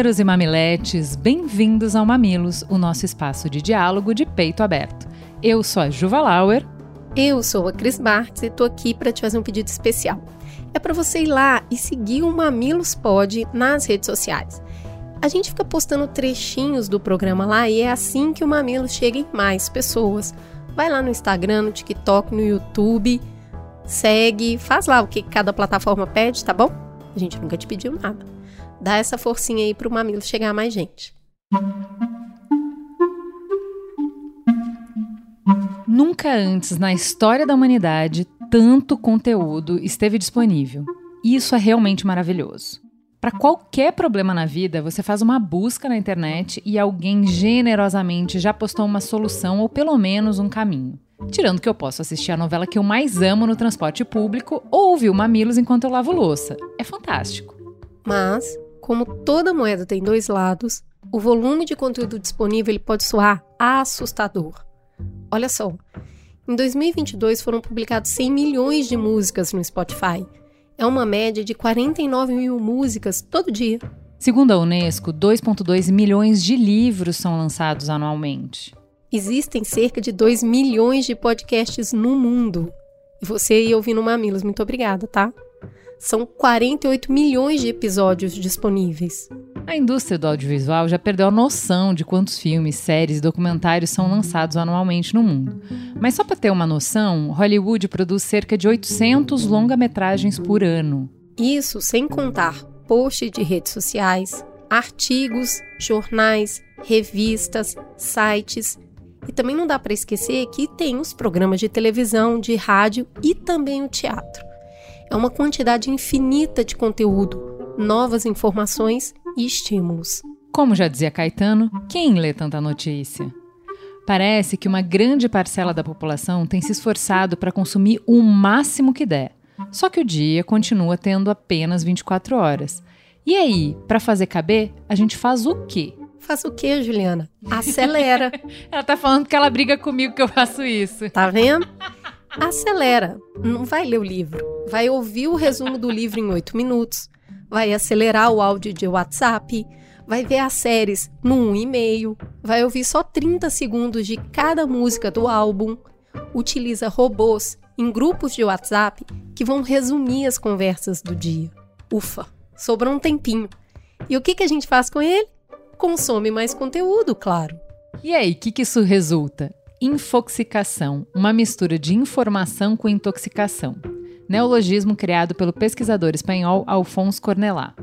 Mamileiros e mamiletes, bem-vindos ao Mamilos, o nosso espaço de diálogo de peito aberto. Eu sou a Juva Lauer. Eu sou a Cris Bartz e tô aqui para te fazer um pedido especial. É para você ir lá e seguir o Mamilos Pod nas redes sociais. A gente fica postando trechinhos do programa lá e é assim que o Mamilos chega em mais pessoas. Vai lá no Instagram, no TikTok, no YouTube, segue, faz lá o que cada plataforma pede, tá bom? A gente nunca te pediu nada. Dá essa forcinha aí pro Mamilos chegar a mais gente. Nunca antes na história da humanidade tanto conteúdo esteve disponível. Isso é realmente maravilhoso. Para qualquer problema na vida, você faz uma busca na internet e alguém generosamente já postou uma solução ou pelo menos um caminho. Tirando que eu posso assistir a novela que eu mais amo no transporte público ou ouvir o Mamilos enquanto eu lavo louça. É fantástico. Mas, como toda moeda tem dois lados, o volume de conteúdo disponível ele pode soar assustador. Olha só, em 2022 foram publicados 100 milhões de músicas no Spotify. É uma média de 49 mil músicas todo dia. Segundo a Unesco, 2,2 milhões de livros são lançados anualmente. Existem cerca de 2 milhões de podcasts no mundo. E você aí ouvindo Mamilos, muito obrigada, tá? São 48 milhões de episódios disponíveis. A indústria do audiovisual já perdeu a noção de quantos filmes, séries e documentários são lançados anualmente no mundo. Mas só para ter uma noção, Hollywood produz cerca de 800 longa-metragens por ano. Isso sem contar posts de redes sociais, artigos, jornais, revistas, sites. E também não dá para esquecer que tem os programas de televisão, de rádio e também o teatro. É uma quantidade infinita de conteúdo, novas informações e estímulos. Como já dizia Caetano, quem lê tanta notícia? Parece que uma grande parcela da população tem se esforçado para consumir o máximo que der. Só que o dia continua tendo apenas 24 horas. E aí, para fazer caber, a gente faz o quê? Faz o quê, Juliana? Acelera. ela tá falando que ela briga comigo que eu faço isso. Tá vendo? Acelera. Não vai ler o livro. Vai ouvir o resumo do livro em oito minutos. Vai acelerar o áudio de WhatsApp. Vai ver as séries num e-mail. Vai ouvir só 30 segundos de cada música do álbum. Utiliza robôs em grupos de WhatsApp que vão resumir as conversas do dia. Ufa, sobrou um tempinho. E o que, que a gente faz com ele? Consome mais conteúdo, claro. E aí, o que, que isso resulta? Infoxicação, uma mistura de informação com intoxicação. Neologismo criado pelo pesquisador espanhol Alfonso Cornelá.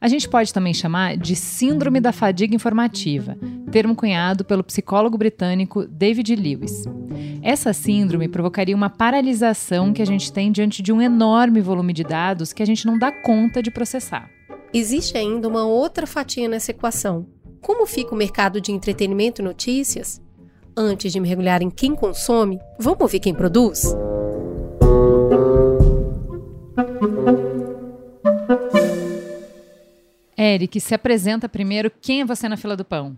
A gente pode também chamar de Síndrome da Fadiga Informativa, termo cunhado pelo psicólogo britânico David Lewis. Essa síndrome provocaria uma paralisação que a gente tem diante de um enorme volume de dados que a gente não dá conta de processar. Existe ainda uma outra fatia nessa equação. Como fica o mercado de entretenimento e notícias? Antes de mergulhar em quem consome, vamos ouvir quem produz? Eric, se apresenta primeiro. Quem é você na fila do pão?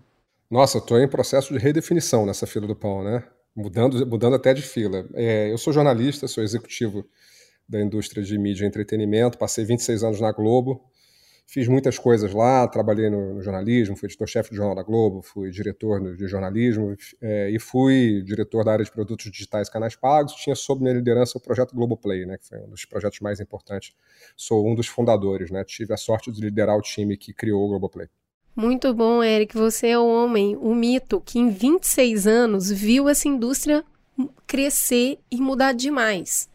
Nossa, estou em processo de redefinição nessa fila do pão, né? Mudando, mudando até de fila. É, eu sou jornalista, sou executivo da indústria de mídia e entretenimento, passei 26 anos na Globo, Fiz muitas coisas lá, trabalhei no, no jornalismo, fui editor-chefe do Jornal da Globo, fui diretor de jornalismo é, e fui diretor da área de produtos digitais e canais pagos. Tinha sob minha liderança o projeto Globoplay, né, que foi um dos projetos mais importantes. Sou um dos fundadores, né, tive a sorte de liderar o time que criou o Globoplay. Muito bom, Eric. Você é o homem, o mito, que em 26 anos viu essa indústria crescer e mudar demais.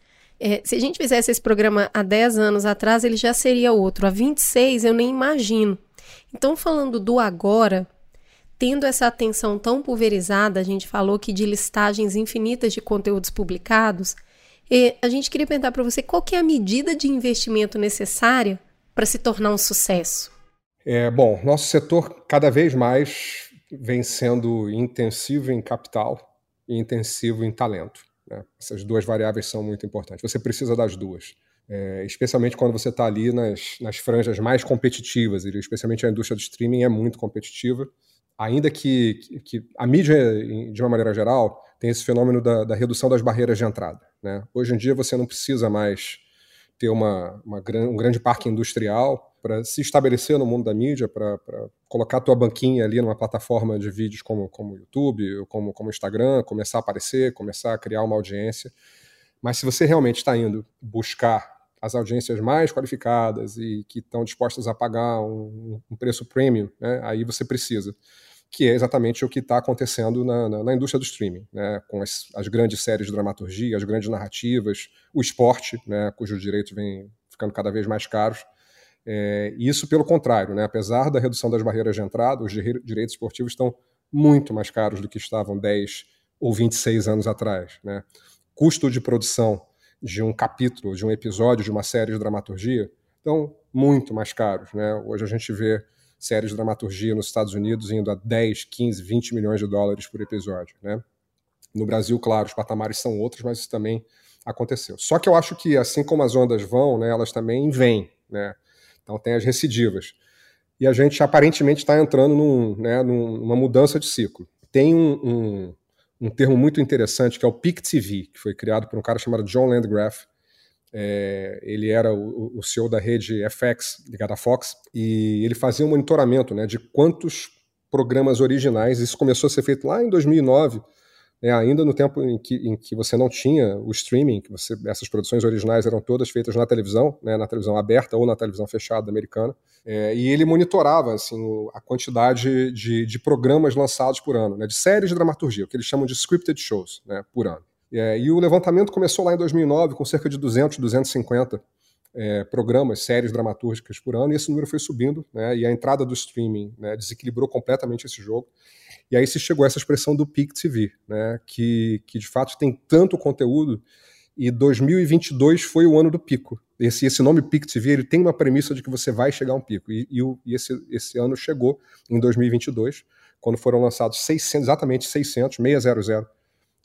É, se a gente fizesse esse programa há 10 anos atrás, ele já seria outro. Há 26, eu nem imagino. Então, falando do agora, tendo essa atenção tão pulverizada, a gente falou que de listagens infinitas de conteúdos publicados, a gente queria perguntar para você qual é a medida de investimento necessária para se tornar um sucesso. É, bom, nosso setor cada vez mais vem sendo intensivo em capital e intensivo em talento. Né? Essas duas variáveis são muito importantes. Você precisa das duas. É, especialmente quando você está ali nas, nas franjas mais competitivas, e especialmente a indústria do streaming é muito competitiva. Ainda que, que, a mídia, de uma maneira geral, tem esse fenômeno da, da redução das barreiras de entrada. Né? Hoje em dia você não precisa mais ter uma, uma, um grande parque industrial para se estabelecer no mundo da mídia, para colocar a tua banquinha ali numa plataforma de vídeos como como YouTube, como como Instagram, começar a aparecer, começar a criar uma audiência. Mas se você realmente está indo buscar as audiências mais qualificadas e que estão dispostas a pagar um, um preço premium, né, aí você precisa que é exatamente o que está acontecendo na, na, na, indústria do streaming, né, com as, as, grandes séries de dramaturgia, as grandes narrativas, o esporte, né, cujos direitos vêm ficando cada vez mais caros. É, isso pelo contrário, né, apesar da redução das barreiras de entrada, os direitos esportivos estão muito mais caros do que estavam 10 ou 26 anos atrás. Né. Custo de produção de um capítulo, de um episódio de uma série de dramaturgia, estão muito mais caros. Né. Hoje a gente vê séries de dramaturgia nos Estados Unidos indo a 10, 15, 20 milhões de dólares por episódio, né? No Brasil, claro, os patamares são outros, mas isso também aconteceu. Só que eu acho que, assim como as ondas vão, né, elas também vêm, né? Então tem as recidivas. E a gente aparentemente está entrando num, né, numa mudança de ciclo. Tem um, um, um termo muito interessante que é o Peak TV, que foi criado por um cara chamado John Landgraf, é, ele era o, o CEO da rede FX, ligada à Fox, e ele fazia um monitoramento né, de quantos programas originais, isso começou a ser feito lá em 2009, né, ainda no tempo em que, em que você não tinha o streaming, que você, essas produções originais eram todas feitas na televisão, né, na televisão aberta ou na televisão fechada americana, é, e ele monitorava assim, a quantidade de, de programas lançados por ano, né, de séries de dramaturgia, o que eles chamam de scripted shows né, por ano. É, e o levantamento começou lá em 2009 com cerca de 200, 250 é, programas, séries dramatúrgicas por ano, e esse número foi subindo, né, e a entrada do streaming né, desequilibrou completamente esse jogo. E aí se chegou a essa expressão do Peak TV, né, que, que de fato tem tanto conteúdo, e 2022 foi o ano do pico. Esse, esse nome Peak TV ele tem uma premissa de que você vai chegar a um pico, e, e, e esse, esse ano chegou em 2022, quando foram lançados 600, exatamente 600, 600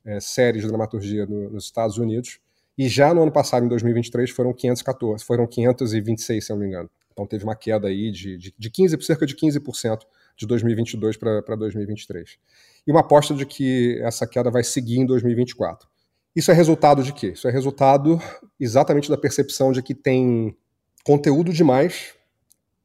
é, séries de dramaturgia no, nos Estados Unidos. E já no ano passado, em 2023, foram 514, foram 526, se não me engano. Então teve uma queda aí de, de, de 15, cerca de 15% de 2022 para 2023. E uma aposta de que essa queda vai seguir em 2024. Isso é resultado de quê? Isso é resultado exatamente da percepção de que tem conteúdo demais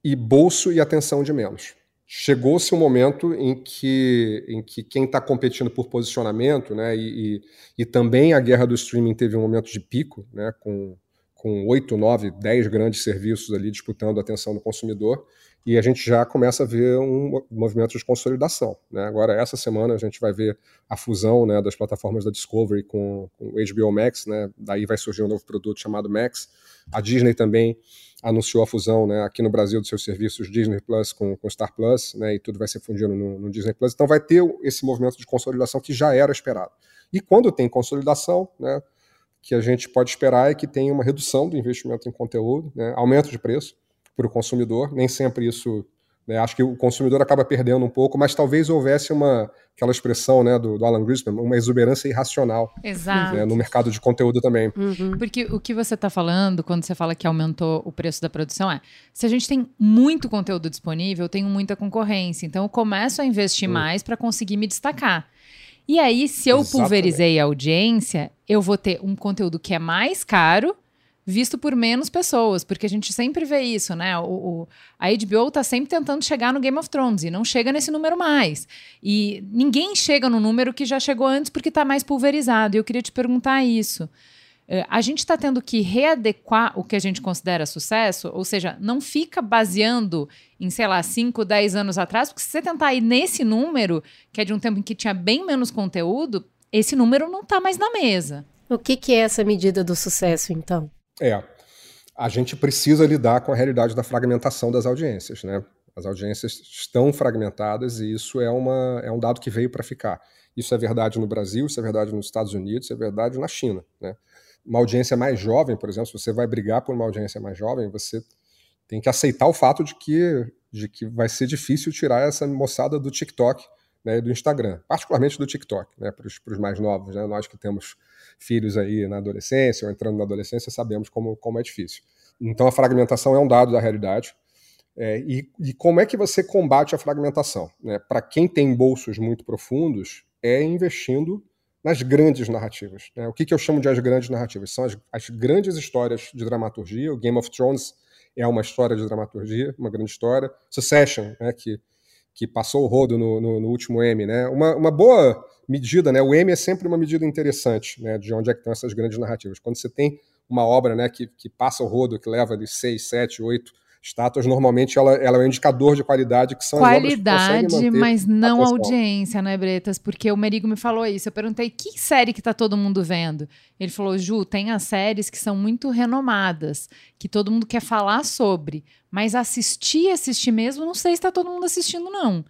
e bolso e atenção de menos chegou-se um momento em que, em que quem está competindo por posicionamento, né, e, e, e, também a guerra do streaming teve um momento de pico, né, com, com 8, 9, 10 grandes serviços ali disputando a atenção do consumidor, e a gente já começa a ver um movimento de consolidação. Né? Agora, essa semana, a gente vai ver a fusão né, das plataformas da Discovery com, com o HBO Max, né? daí vai surgir um novo produto chamado Max. A Disney também anunciou a fusão né, aqui no Brasil dos seus serviços Disney Plus com, com Star Plus, né, e tudo vai ser fundido no, no, Disney Plus. Então vai ter esse movimento de consolidação que já era esperado. E quando tem consolidação, né, que a gente pode esperar é que tenha uma redução do investimento em conteúdo, né, aumento de preço para o consumidor. Nem sempre isso né? Acho que o consumidor acaba perdendo um pouco, mas talvez houvesse uma aquela expressão né, do, do Alan Grisman, uma exuberância irracional né, no mercado de conteúdo também. Uhum. Porque o que você está falando quando você fala que aumentou o preço da produção é se a gente tem muito conteúdo disponível, eu tenho muita concorrência, então eu começo a investir uhum. mais para conseguir me destacar. E aí, se eu Exatamente. pulverizei a audiência, eu vou ter um conteúdo que é mais caro visto por menos pessoas, porque a gente sempre vê isso, né? O, o, a HBO tá sempre tentando chegar no Game of Thrones e não chega nesse número mais. E ninguém chega no número que já chegou antes porque está mais pulverizado. E eu queria te perguntar isso. Uh, a gente está tendo que readequar o que a gente considera sucesso, ou seja, não fica baseando em, sei lá, 5, 10 anos atrás, porque se você tentar ir nesse número, que é de um tempo em que tinha bem menos conteúdo, esse número não está mais na mesa. O que, que é essa medida do sucesso, então? É. A gente precisa lidar com a realidade da fragmentação das audiências, né? As audiências estão fragmentadas e isso é, uma, é um dado que veio para ficar. Isso é verdade no Brasil, isso é verdade nos Estados Unidos, isso é verdade na China, né? Uma audiência mais jovem, por exemplo, se você vai brigar por uma audiência mais jovem, você tem que aceitar o fato de que, de que vai ser difícil tirar essa moçada do TikTok né, do Instagram, particularmente do TikTok, né, para os mais novos. Né, nós que temos filhos aí na adolescência ou entrando na adolescência sabemos como, como é difícil. Então a fragmentação é um dado da realidade. É, e, e, como é que você combate a fragmentação? Né? Para quem tem bolsos muito profundos, é investindo nas grandes narrativas. Né? O que, que eu chamo de as grandes narrativas? São as, as grandes histórias de dramaturgia. O Game of Thrones é uma história de dramaturgia, uma grande história. Succession, né, que, que passou o rodo no, no, no último M. Né? Uma, uma boa medida, né? o M é sempre uma medida interessante né, de onde é que estão essas grandes narrativas. Quando você tem uma obra né, que, que passa o rodo, que leva de seis, sete, oito estátuas, normalmente ela, ela, é um indicador de qualidade, que são qualidade, mas não audiência, né, Bretas? Porque o Merigo me falou isso. Eu perguntei que série que tá todo mundo vendo. Ele falou, Ju, tem as séries que são muito renomadas, que todo mundo quer falar sobre, mas assistir, assistir mesmo, não sei se tá todo mundo assistindo, não.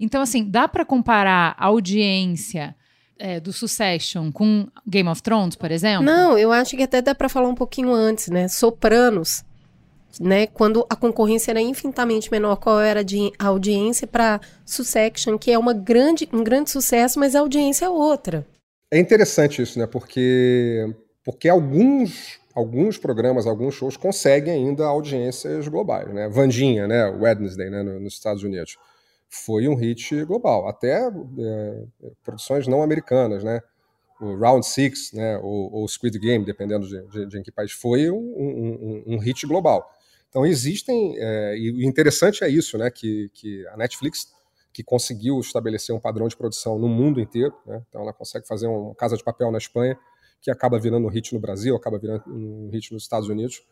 Então, assim, dá para comparar a audiência é, do Succession com Game of Thrones, por exemplo? Não, eu acho que até dá para falar um pouquinho antes, né? Sopranos, né? Quando a concorrência era infinitamente menor, qual era a audiência para Succession, que é uma grande, um grande sucesso, mas a audiência é outra. É interessante isso, né? Porque, porque alguns, alguns programas, alguns shows conseguem ainda audiências globais, né? Vandinha, né? Wednesday, né? nos Estados Unidos foi um hit global, até é, produções não americanas, né? O Round Six, né? O, Squid Game, dependendo de, de, de, em que país foi, um, um, um hit global. Então existem é, e o interessante é isso, né? Que, que a Netflix que conseguiu estabelecer um padrão de produção no mundo inteiro, né? Então ela consegue fazer uma Casa de Papel na Espanha que acaba virando um hit no Brasil, acaba virando um hit nos Estados Unidos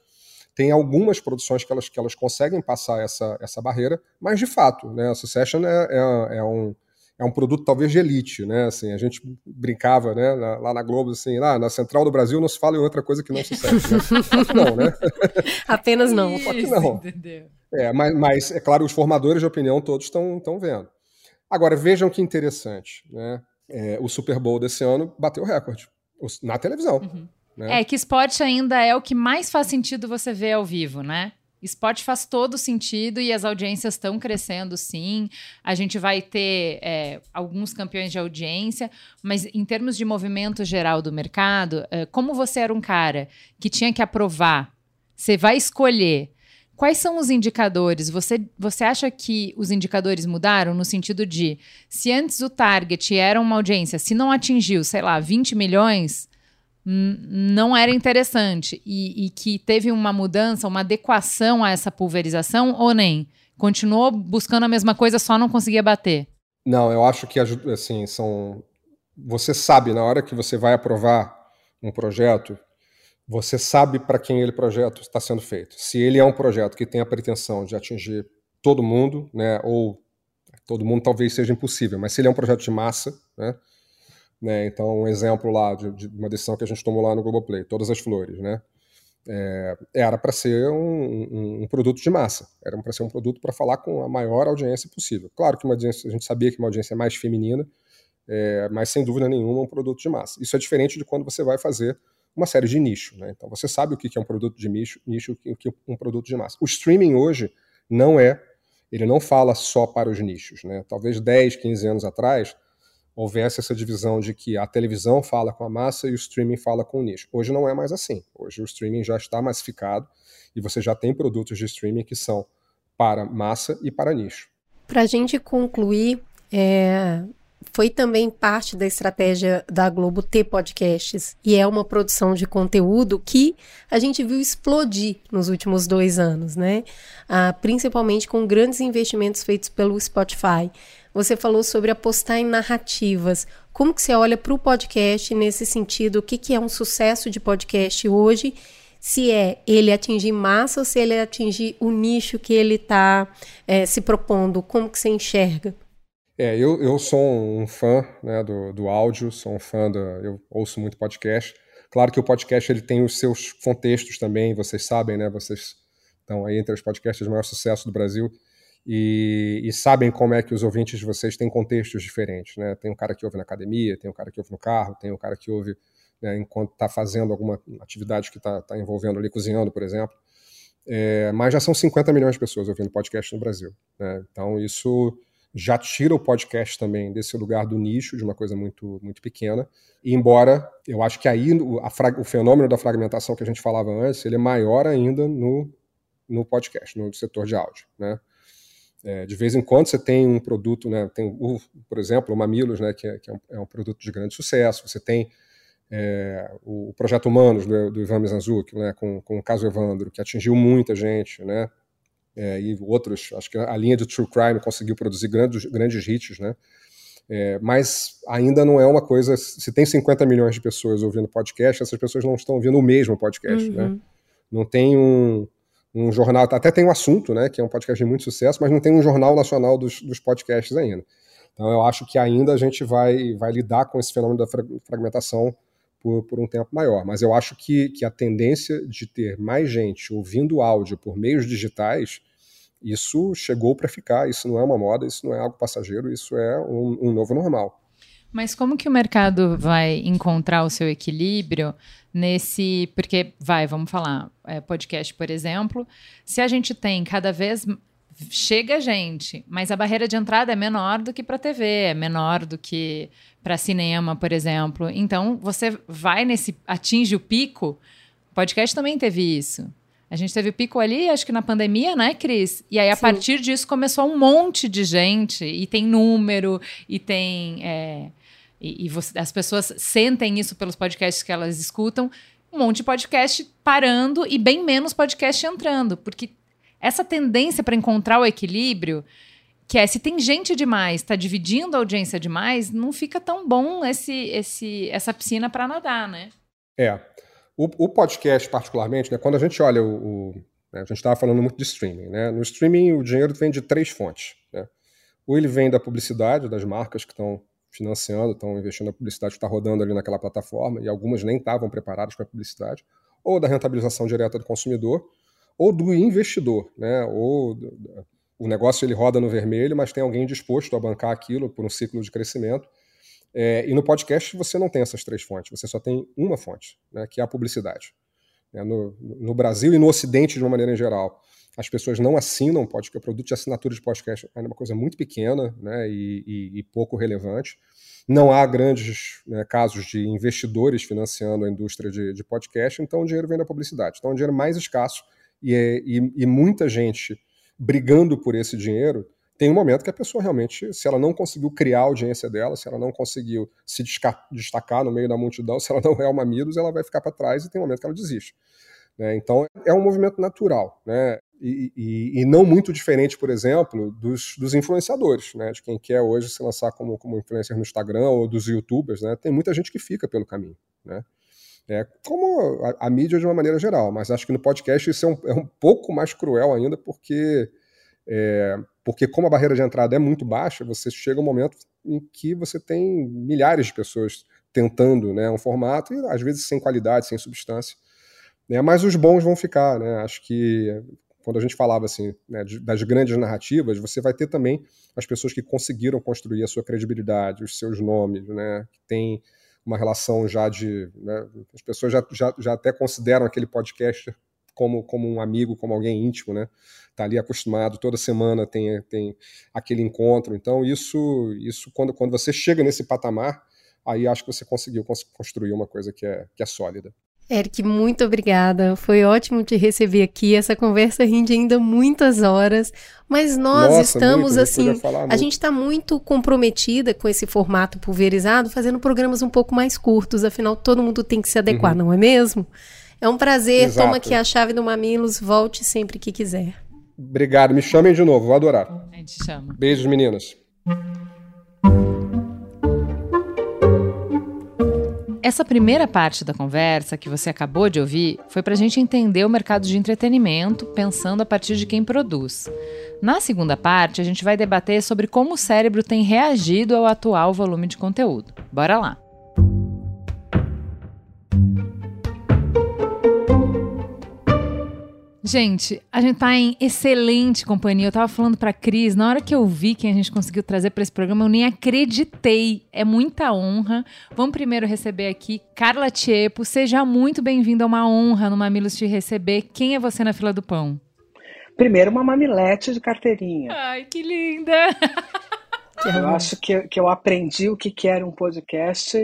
tem algumas produções que elas, que elas conseguem passar essa, essa barreira, mas de fato, né, a Succession é, é, é um, é um produto talvez de elite, né? Assim, a gente brincava, né, na, lá na Globo, assim, lá na Central do Brasil não se fala em outra coisa que não sucesso, né? não, né? Apenas não. Só que não. Entendeu. É, mas, mas, é claro, os formadores de opinião todos estão vendo. Agora, vejam que interessante, né? É, o Super Bowl desse ano bateu o recorde na televisão. Uhum. Né? É que esporte ainda é o que mais faz sentido você ver ao vivo, né? Esporte faz todo sentido e as audiências estão crescendo, sim. A gente vai ter é, alguns campeões de audiência, mas em termos de movimento geral do mercado, é, como você era um cara que tinha que aprovar, você vai escolher. Quais são os indicadores? Você, você acha que os indicadores mudaram no sentido de se antes o target era uma audiência, se não atingiu, sei lá, 20 milhões, não era interessante e, e, que teve uma mudança, uma adequação a essa pulverização ou nem? Continuou buscando a mesma coisa, só não conseguia bater? Não, eu acho que assim são. Você sabe na hora que você vai aprovar um projeto, você sabe para quem ele projeto está sendo feito. Se ele é um projeto que tem a pretensão de atingir todo mundo, né, ou todo mundo talvez seja impossível, mas se ele é um projeto de massa, né, né? Então, um exemplo lá de, de, uma decisão que a gente tomou lá no Globoplay, Todas as Flores, né? É, era para ser um, um, um, produto de massa, era para ser um produto para falar com a maior audiência possível. Claro que uma audiência, a gente sabia que uma audiência mais feminina, é, mas sem dúvida nenhuma um produto de massa. Isso é diferente de quando você vai fazer uma série de nicho. Né? Então você sabe o que é um produto de nicho, nicho o que é um produto de massa. O streaming hoje não é, ele não fala só para os nichos. Né? Talvez 10, 15 anos atrás, houvesse essa divisão de que a televisão fala com a massa e o streaming fala com o nicho. Hoje não é mais assim. Hoje o streaming já está massificado e você já tem produtos de streaming que são para massa e para nicho. Para a gente concluir, é, foi também parte da estratégia da Globo ter podcasts e é uma produção de conteúdo que a gente viu explodir nos últimos dois anos, né? Ah, principalmente com grandes investimentos feitos pelo Spotify. Você falou sobre apostar em narrativas. Como que você olha para o podcast nesse sentido? O que, que é um sucesso de podcast hoje? Se é ele atingir massa ou se ele atingir o nicho que ele está é, se propondo? Como que você enxerga? É, eu, eu sou um fã né, do, do áudio, sou um fã do. Eu ouço muito podcast. Claro que o podcast ele tem os seus contextos também, vocês sabem, né? Vocês estão aí entre os podcasts de maior sucesso do Brasil e, e, sabem como é que os ouvintes de vocês têm contextos diferentes, né? Tem um cara que ouve na academia, tem um cara que ouve no carro, tem um cara que ouve né, enquanto está fazendo alguma atividade que está tá envolvendo ali, cozinhando, por exemplo. É, mas já são 50 milhões de pessoas ouvindo podcast no Brasil. Né? Então isso já tira o podcast também desse lugar do nicho, de uma coisa muito, muito pequena. E embora eu acho que aí o, o fenômeno da fragmentação que a gente falava antes, ele é maior ainda no, no podcast, no setor de áudio, né? É, de vez em quando você tem um produto, né? Tem, o, por exemplo, o Mamilos, né? Que, é, que é, um, é, um, produto de grande sucesso. Você tem é, o Projeto Humanos do, do Ivan Mizanzuki, né? Com, com o caso Evandro, que atingiu muita gente, né? É, e outros, acho que a linha de True Crime conseguiu produzir grandes, grandes hits, né? É, mas ainda não é uma coisa. Se tem 50 milhões de pessoas ouvindo podcast, essas pessoas não estão ouvindo o mesmo podcast, né? uhum. né? Não tem um, um jornal, até tem um assunto, né? Que é um podcast de muito sucesso, mas não tem um jornal nacional dos, dos podcasts ainda. Então eu acho que ainda a gente vai, vai lidar com esse fenômeno da fragmentação por, por um tempo maior. Mas eu acho que, que a tendência de ter mais gente ouvindo áudio por meios digitais, isso chegou para ficar. Isso não é uma moda, isso não é algo passageiro, isso é um, um novo normal. Mas como que o mercado vai encontrar o seu equilíbrio nesse. Porque, vai, vamos falar, é, podcast, por exemplo. Se a gente tem cada vez chega gente, mas a barreira de entrada é menor do que para TV, é menor do que para cinema, por exemplo. Então, você vai nesse atinge o pico. O podcast também teve isso. A gente teve o pico ali, acho que na pandemia, né, Cris? E aí, a Sim. partir disso, começou um monte de gente, e tem número, e tem. É, e, e você, as pessoas sentem isso pelos podcasts que elas escutam. Um monte de podcast parando e bem menos podcast entrando, porque essa tendência para encontrar o equilíbrio, que é se tem gente demais, está dividindo a audiência demais, não fica tão bom esse, esse, essa piscina para nadar, né? É. O, o, podcast, particularmente, né, quando a gente olha o. o né, a gente estava falando muito de streaming, né? No streaming, o dinheiro vem de três fontes. Né? Ou ele vem da publicidade, das marcas que estão financiando, estão investindo na publicidade que está rodando ali naquela plataforma, e algumas nem estavam preparadas para a publicidade, ou da rentabilização direta do consumidor, ou do investidor, né? Ou o negócio ele roda no vermelho, mas tem alguém disposto a bancar aquilo por um ciclo de crescimento. É, e no podcast você não tem essas três fontes, você só tem uma fonte, né, que é a publicidade. É, no, no, Brasil e no Ocidente, de uma maneira em geral, as pessoas não assinam podcast, o produto de assinatura de podcast é uma coisa muito pequena né, e, e, e pouco relevante. Não há grandes né, casos de investidores financiando a indústria de, de podcast, então o dinheiro vem da publicidade. Então, é um dinheiro mais escasso e, é, e, e muita gente brigando por esse dinheiro, tem um momento que a pessoa realmente, se ela não conseguiu criar a audiência dela, se ela não conseguiu se destacar no meio da multidão, se ela não é uma Midos, ela vai ficar para trás e tem um momento que ela desiste. Né? Então, é um movimento natural, né? E, e, não muito diferente, por exemplo, dos, dos influenciadores, né? de quem quer hoje se lançar como, como influencer no Instagram ou dos youtubers. Né? Tem muita gente que fica pelo caminho. Né? É, como a, a, mídia de uma maneira geral, mas acho que no podcast isso é um, é um pouco mais cruel ainda, porque, é, porque como a barreira de entrada é muito baixa, você chega um momento em que você tem milhares de pessoas tentando né, um formato, e às vezes sem qualidade, sem substância. Né, mas os bons vão ficar, né? Acho que quando a gente falava assim né, das grandes narrativas, você vai ter também as pessoas que conseguiram construir a sua credibilidade, os seus nomes, né? Que tem uma relação já de. Né, as pessoas já, já, já até consideram aquele podcaster como, como um amigo, como alguém íntimo, né? Tá ali acostumado, toda semana tem, tem aquele encontro. Então, isso, isso quando, quando você chega nesse patamar, aí acho que você conseguiu construir uma coisa que é, que é sólida. Eric, muito obrigada. Foi ótimo te receber aqui. Essa conversa rende ainda muitas horas, mas nós Nossa, estamos muito, assim, a gente está muito comprometida com esse formato pulverizado, fazendo programas um pouco mais curtos. Afinal, todo mundo tem que se adequar, uhum. não é mesmo? É um prazer. Exato. Toma aqui a chave do Mamilos. Volte sempre que quiser. Obrigado. Me chamem de novo. Vou adorar. A gente chama. Beijos, meninas. Essa primeira parte da conversa que você acabou de ouvir foi para a gente entender o mercado de entretenimento pensando a partir de quem produz. Na segunda parte, a gente vai debater sobre como o cérebro tem reagido ao atual volume de conteúdo. Bora lá! Gente, a gente tá em excelente companhia. Eu tava falando pra Cris, na hora que eu vi que a gente conseguiu trazer para esse programa, eu nem acreditei. É muita honra. Vamos primeiro receber aqui Carla Tiepo. Seja muito bem-vinda, é uma honra no Mamilos te receber. Quem é você na fila do pão? Primeiro, uma mamilete de carteirinha. Ai, que linda! eu acho que, que eu aprendi o que, que era um podcast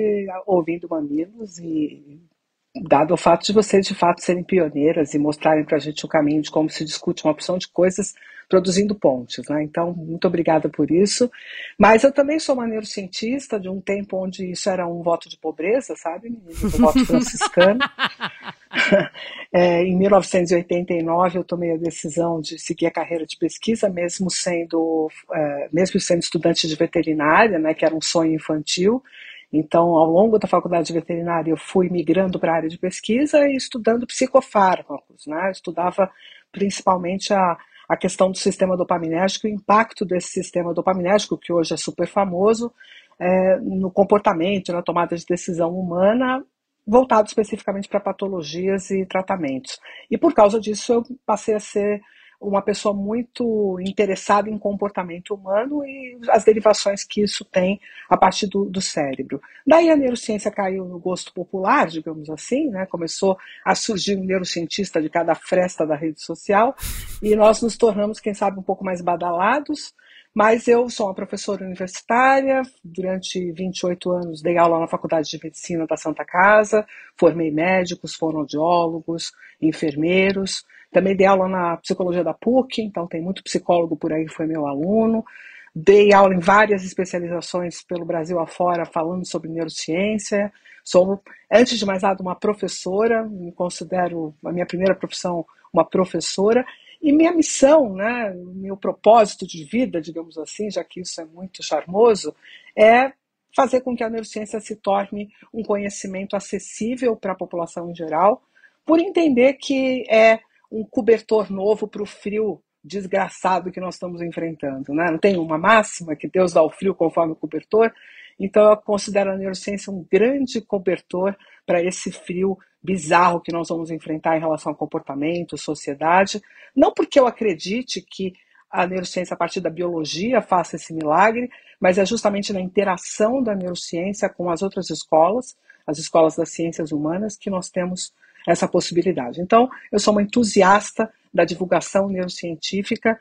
ouvindo Mamilos e dado o fato de vocês de fato serem pioneiras e mostrarem para a gente o caminho de como se discute uma opção de coisas produzindo pontes, né? Então, muito obrigada por isso. Mas eu também sou uma neurocientista de um tempo onde isso era um voto de pobreza, sabe, Um voto franciscano. é, em 1989 eu tomei a decisão de seguir a carreira de pesquisa, mesmo sendo, é, mesmo sendo estudante de veterinária, né, que era um sonho infantil. Então, ao longo da faculdade de veterinária, eu fui migrando para a área de pesquisa e estudando psicofármacos. Né? Eu estudava principalmente a, a questão do sistema dopaminérgico o impacto desse sistema dopaminérgico, que hoje é super famoso, é, no comportamento, na tomada de decisão humana, voltado especificamente para patologias e tratamentos. E por causa disso, eu passei a ser uma pessoa muito interessada em comportamento humano e as derivações que isso tem a partir do, do cérebro. Daí a neurociência caiu no gosto popular, digamos assim, né? começou a surgir um neurocientista de cada fresta da rede social e nós nos tornamos, quem sabe, um pouco mais badalados. Mas eu sou uma professora universitária, durante 28 anos dei aula na Faculdade de Medicina da Santa Casa, formei médicos, fonoaudiólogos, enfermeiros, também dei aula na psicologia da PUC, então tem muito psicólogo por aí que foi meu aluno. Dei aula em várias especializações pelo Brasil afora, falando sobre neurociência. Sou, antes de mais nada, uma professora, me considero a minha primeira profissão uma professora. E minha missão, né, meu propósito de vida, digamos assim, já que isso é muito charmoso, é fazer com que a neurociência se torne um conhecimento acessível para a população em geral, por entender que é um cobertor novo para o frio desgraçado que nós estamos enfrentando. Né? Não tem uma máxima que Deus dá o frio conforme o cobertor? Então eu considero a neurociência um grande cobertor para esse frio bizarro que nós vamos enfrentar em relação ao comportamento, sociedade. Não porque eu acredite que a neurociência a partir da biologia faça esse milagre, mas é justamente na interação da neurociência com as outras escolas, as escolas das ciências humanas, que nós temos essa possibilidade. Então, eu sou uma entusiasta da divulgação neurocientífica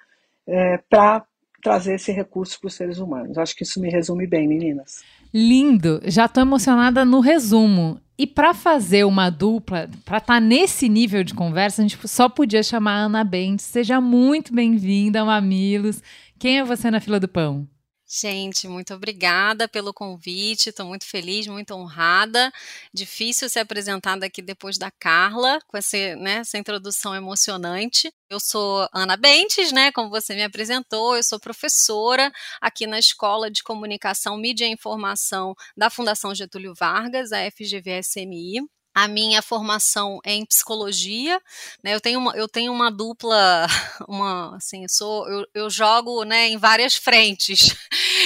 é, para trazer esse recurso para os seres humanos. Acho que isso me resume bem, meninas. Lindo! Já estou emocionada no resumo. E para fazer uma dupla, para estar tá nesse nível de conversa, a gente só podia chamar a Ana Bentes. Seja muito bem-vinda, Mamilos. Quem é você na fila do pão? Gente, muito obrigada pelo convite. Estou muito feliz, muito honrada. Difícil ser apresentada aqui depois da Carla, com essa, né, essa introdução emocionante. Eu sou Ana Bentes, né, como você me apresentou. Eu sou professora aqui na Escola de Comunicação, Mídia e Informação da Fundação Getúlio Vargas, a FGV-SMI a minha formação é em psicologia, né? Eu tenho uma, eu tenho uma dupla, uma assim, eu sou eu, eu jogo, né, em várias frentes.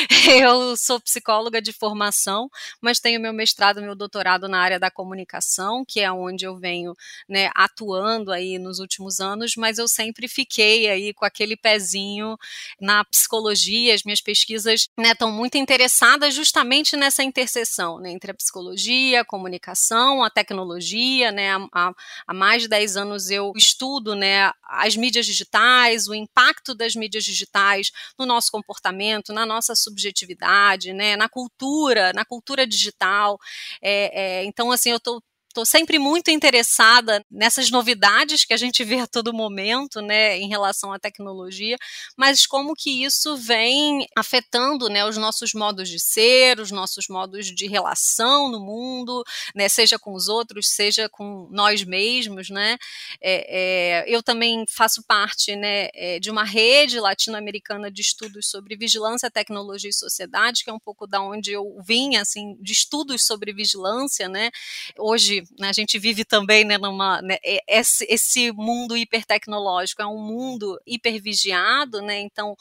eu sou psicóloga de formação, mas tenho meu mestrado, meu doutorado na área da comunicação, que é onde eu venho, né, atuando aí nos últimos anos, mas eu sempre fiquei aí com aquele pezinho na psicologia, as minhas pesquisas, né, estão muito interessadas justamente nessa interseção, né, entre a psicologia, a comunicação, a tecnologia tecnologia, né? Há, há, mais de 10 anos eu estudo né, as mídias digitais, o impacto das mídias digitais no nosso comportamento, na nossa subjetividade, né, na cultura, na cultura digital. É, é, então, assim, eu estou estou sempre muito interessada nessas novidades que a gente vê a todo momento, né, em relação à tecnologia, mas como que isso vem afetando, né, os nossos modos de ser, os nossos modos de relação no mundo, né, seja com os outros, seja com nós mesmos, né. É, é, eu também faço parte, né, é, de uma rede latino-americana de estudos sobre vigilância, tecnologia e sociedade, que é um pouco da onde eu vim, assim, de estudos sobre vigilância, né. Hoje né, a gente vive também né, numa né, esse, esse mundo hipertecnológico é um mundo hipervigiado, né? Então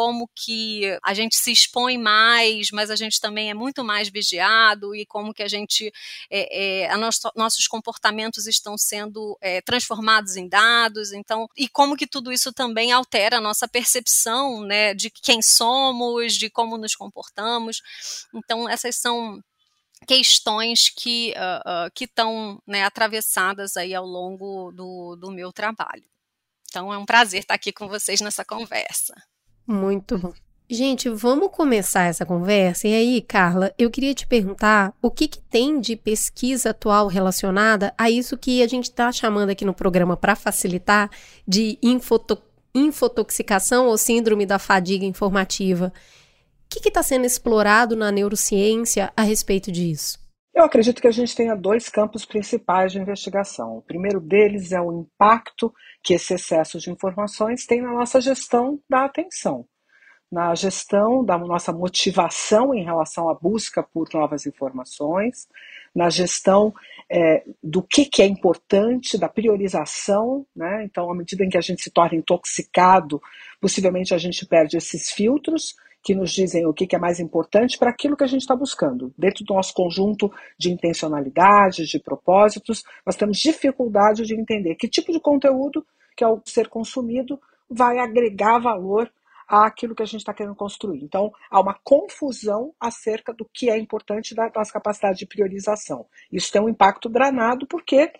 como que a gente se expõe mais, mas a gente também é muito mais vigiado e como que a gente, é, é, a nosso, nossos comportamentos estão sendo é, transformados em dados, então, e como que tudo isso também altera a nossa percepção, né, de quem somos, de como nos comportamos. Então, essas são questões que uh, uh, que estão né, atravessadas aí ao longo do, do meu trabalho. Então é um prazer estar aqui com vocês nessa conversa. Muito bom. Gente, vamos começar essa conversa. E aí, Carla, eu queria te perguntar o que, que tem de pesquisa atual relacionada a isso que a gente está chamando aqui no programa para facilitar de infoto infotoxicação ou síndrome da fadiga informativa. Que está sendo explorado na neurociência a respeito disso? Eu acredito que a gente tenha dois campos principais de investigação. O primeiro deles é o impacto que esse excesso de informações tem na nossa gestão da atenção na gestão da nossa motivação em relação à busca por novas informações, na gestão é, do que, que é importante, da priorização. Né? Então, à medida em que a gente se torna intoxicado, possivelmente a gente perde esses filtros que nos dizem o que, é mais importante para aquilo que a gente está buscando. Dentro do nosso conjunto de intencionalidades, de propósitos, nós temos dificuldade de entender que tipo de conteúdo que, ao ser consumido, vai agregar valor àquilo que a gente está querendo construir. Então, há uma confusão acerca do que é importante da nossa capacidade de priorização. Isso tem um impacto granado, porque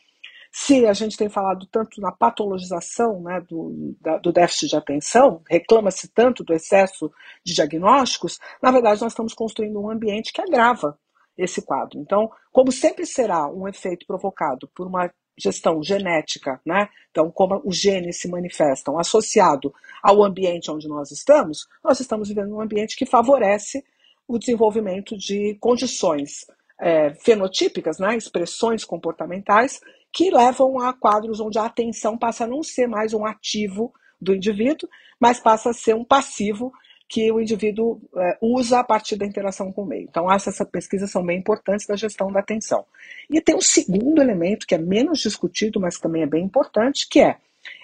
se a gente tem falado tanto na patologização né, do, da, do déficit de atenção, reclama-se tanto do excesso de diagnósticos, na verdade nós estamos construindo um ambiente que agrava esse quadro. Então, como sempre será um efeito provocado por uma gestão genética, né? Então, como os genes se manifestam associado ao ambiente onde nós estamos, nós estamos vivendo um ambiente que favorece o desenvolvimento de condições é, fenotípicas, né? expressões comportamentais, que levam a quadros onde a atenção passa a não ser mais um ativo do indivíduo, mas passa a ser um passivo que o indivíduo é, usa a partir da interação com o meio. Então, essas pesquisas são bem importantes da gestão da atenção. E tem um segundo elemento que é menos discutido, mas também é bem importante, que é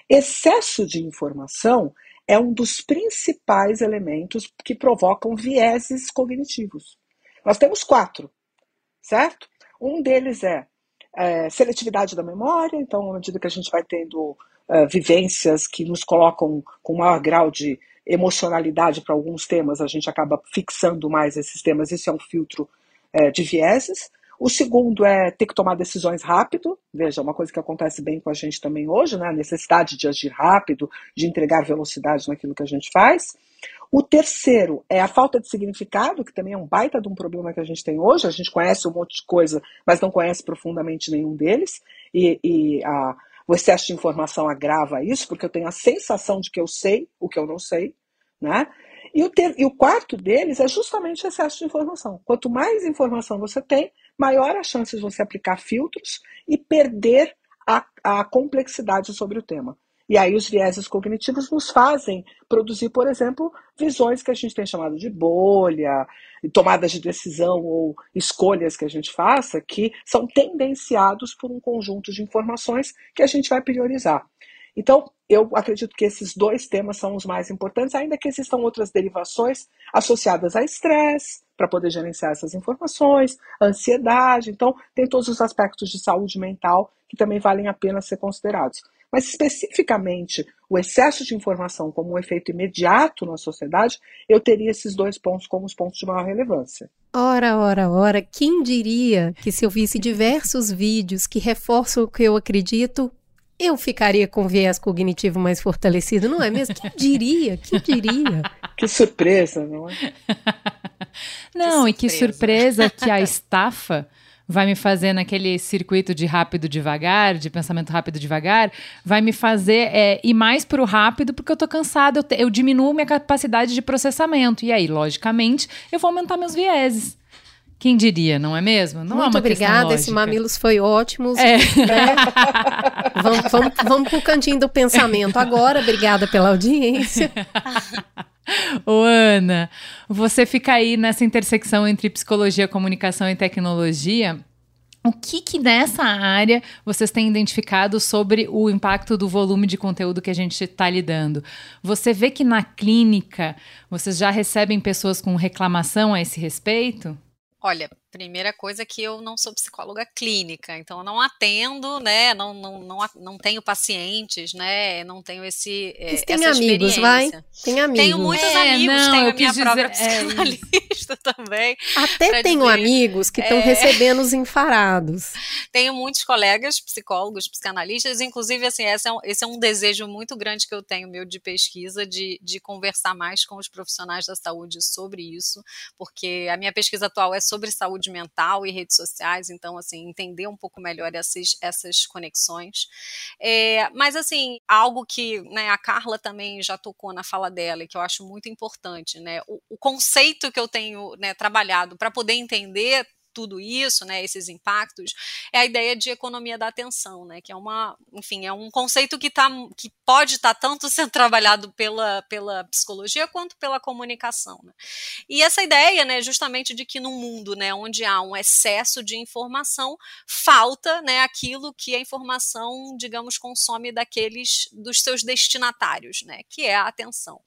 excesso de informação é um dos principais elementos que provocam vieses cognitivos. Nós temos quatro, certo? Um deles é, é seletividade da memória, então, à medida que a gente vai tendo é, vivências que nos colocam com maior grau de emocionalidade para alguns temas, a gente acaba fixando mais esses temas, isso é um filtro é, de vieses. O segundo é ter que tomar decisões rápido, veja, uma coisa que acontece bem com a gente também hoje, né? a necessidade de agir rápido, de entregar velocidade naquilo que a gente faz. O terceiro é a falta de significado, que também é um baita de um problema que a gente tem hoje. A gente conhece um monte de coisa, mas não conhece profundamente nenhum deles. E, e a, o excesso de informação agrava isso, porque eu tenho a sensação de que eu sei o que eu não sei, né? E o, ter, e o quarto deles é justamente o excesso de informação. Quanto mais informação você tem, maior a chance de você aplicar filtros e perder a, a complexidade sobre o tema. E aí os vieses cognitivos nos fazem produzir, por exemplo, visões que a gente tem chamado de bolha, tomadas de decisão ou escolhas que a gente faça, que são tendenciados por um conjunto de informações que a gente vai priorizar. Então, eu acredito que esses dois temas são os mais importantes, ainda que existam outras derivações associadas a estresse, para poder gerenciar essas informações, ansiedade. Então, tem todos os aspectos de saúde mental que também valem a pena ser considerados. Mas especificamente o excesso de informação como um efeito imediato na sociedade, eu teria esses dois pontos como os pontos de maior relevância. Ora, ora, ora, quem diria que se eu visse diversos vídeos que reforçam o que eu acredito, eu ficaria com viés cognitivo mais fortalecido, não é mesmo? Quem diria? Quem diria? Que surpresa, não é? Não, que e que surpresa que a estafa vai me fazer naquele circuito de rápido devagar, de pensamento rápido devagar, vai me fazer é, ir mais para o rápido porque eu tô cansada, eu, eu diminuo minha capacidade de processamento. E aí, logicamente, eu vou aumentar meus vieses. Quem diria, não é mesmo? Não é Muito é obrigada, esse Mamilos foi ótimo. É. Né? vamos, vamos, vamos para o cantinho do pensamento agora. Obrigada pela audiência. Ô, Ana, você fica aí nessa intersecção entre psicologia, comunicação e tecnologia. O que, que nessa área vocês têm identificado sobre o impacto do volume de conteúdo que a gente está lidando? Você vê que na clínica vocês já recebem pessoas com reclamação a esse respeito? Olha, Primeira coisa é que eu não sou psicóloga clínica, então eu não atendo, né? Não, não, não, não tenho pacientes, né? Não tenho esse. Mas tem amigos, vai? Tem amigos. Tenho muitos É, amigos, não, tenho minha quis própria dizer- é psicanalista também. Até tenho dizer. amigos que estão É. recebendo os enfarados. Tenho muitos colegas psicólogos, psicanalistas, inclusive, assim, esse é, um, esse é um desejo muito grande que eu tenho meu de pesquisa, de, de conversar mais com os profissionais da saúde sobre isso, porque a minha pesquisa atual é sobre saúde mental e redes sociais, então, assim, entender um pouco melhor essas, essas conexões. É, mas, assim, algo que né, a Carla também já tocou na fala dela e que eu acho muito importante, né? O, o conceito que eu tenho né, trabalhado para poder entender tudo isso, né, esses impactos, é a ideia de economia da atenção, né, que é uma, enfim, é um conceito que, tá, que pode estar tanto sendo trabalhado pela, pela psicologia quanto pela comunicação, né. E essa ideia, né, justamente de que num mundo, né, onde há um excesso de informação, falta, né, aquilo que a informação, digamos, consome daqueles, dos seus destinatários, né, que é a atenção.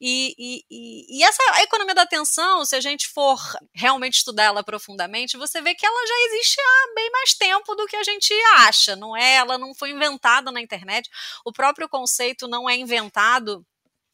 E, e, e, e essa economia da atenção, se a gente for realmente estudar ela profundamente, você vê que ela já existe há bem mais tempo do que a gente acha, não é? Ela não foi inventada na internet. O próprio conceito não é inventado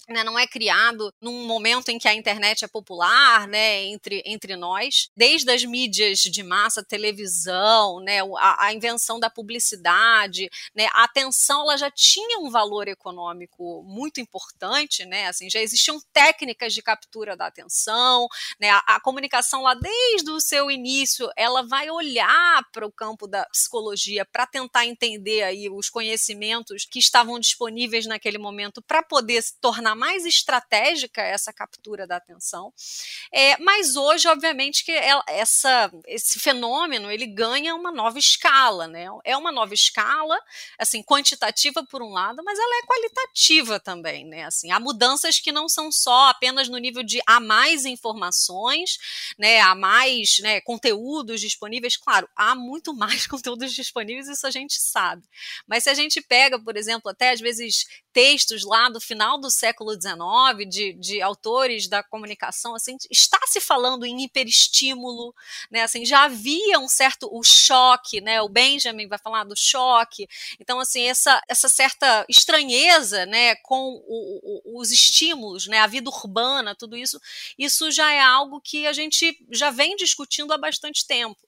né, não é criado num momento em que a internet é popular, né, entre, entre nós, desde as mídias de massa, televisão, né, a, a, invenção da publicidade, né, a atenção ela já tinha um valor econômico muito importante, né, assim, já existiam técnicas de captura da atenção, né, a, a comunicação lá desde o seu início, ela vai olhar para o campo da psicologia para tentar entender aí os conhecimentos que estavam disponíveis naquele momento para poder se tornar mais estratégica essa captura da atenção. É, mas hoje, obviamente, que ela, essa, esse fenômeno ele ganha uma nova escala, né? É uma nova escala, assim, quantitativa por um lado, mas ela é qualitativa também, né? Assim, há mudanças que não são só apenas no nível de há mais informações, né? Há mais né, conteúdos disponíveis. Claro, há muito mais conteúdos disponíveis, isso a gente sabe. Mas se a gente pega, por exemplo, até às vezes textos lá do final do século XIX, de, de autores da comunicação, assim, está se falando em hiperestímulo, né, assim, já havia um certo, o choque, né, o Benjamin vai falar do choque, então, assim, essa, essa certa estranheza, né, com o, o, os estímulos, né, a vida urbana, tudo isso, isso já é algo que a gente já vem discutindo há bastante tempo.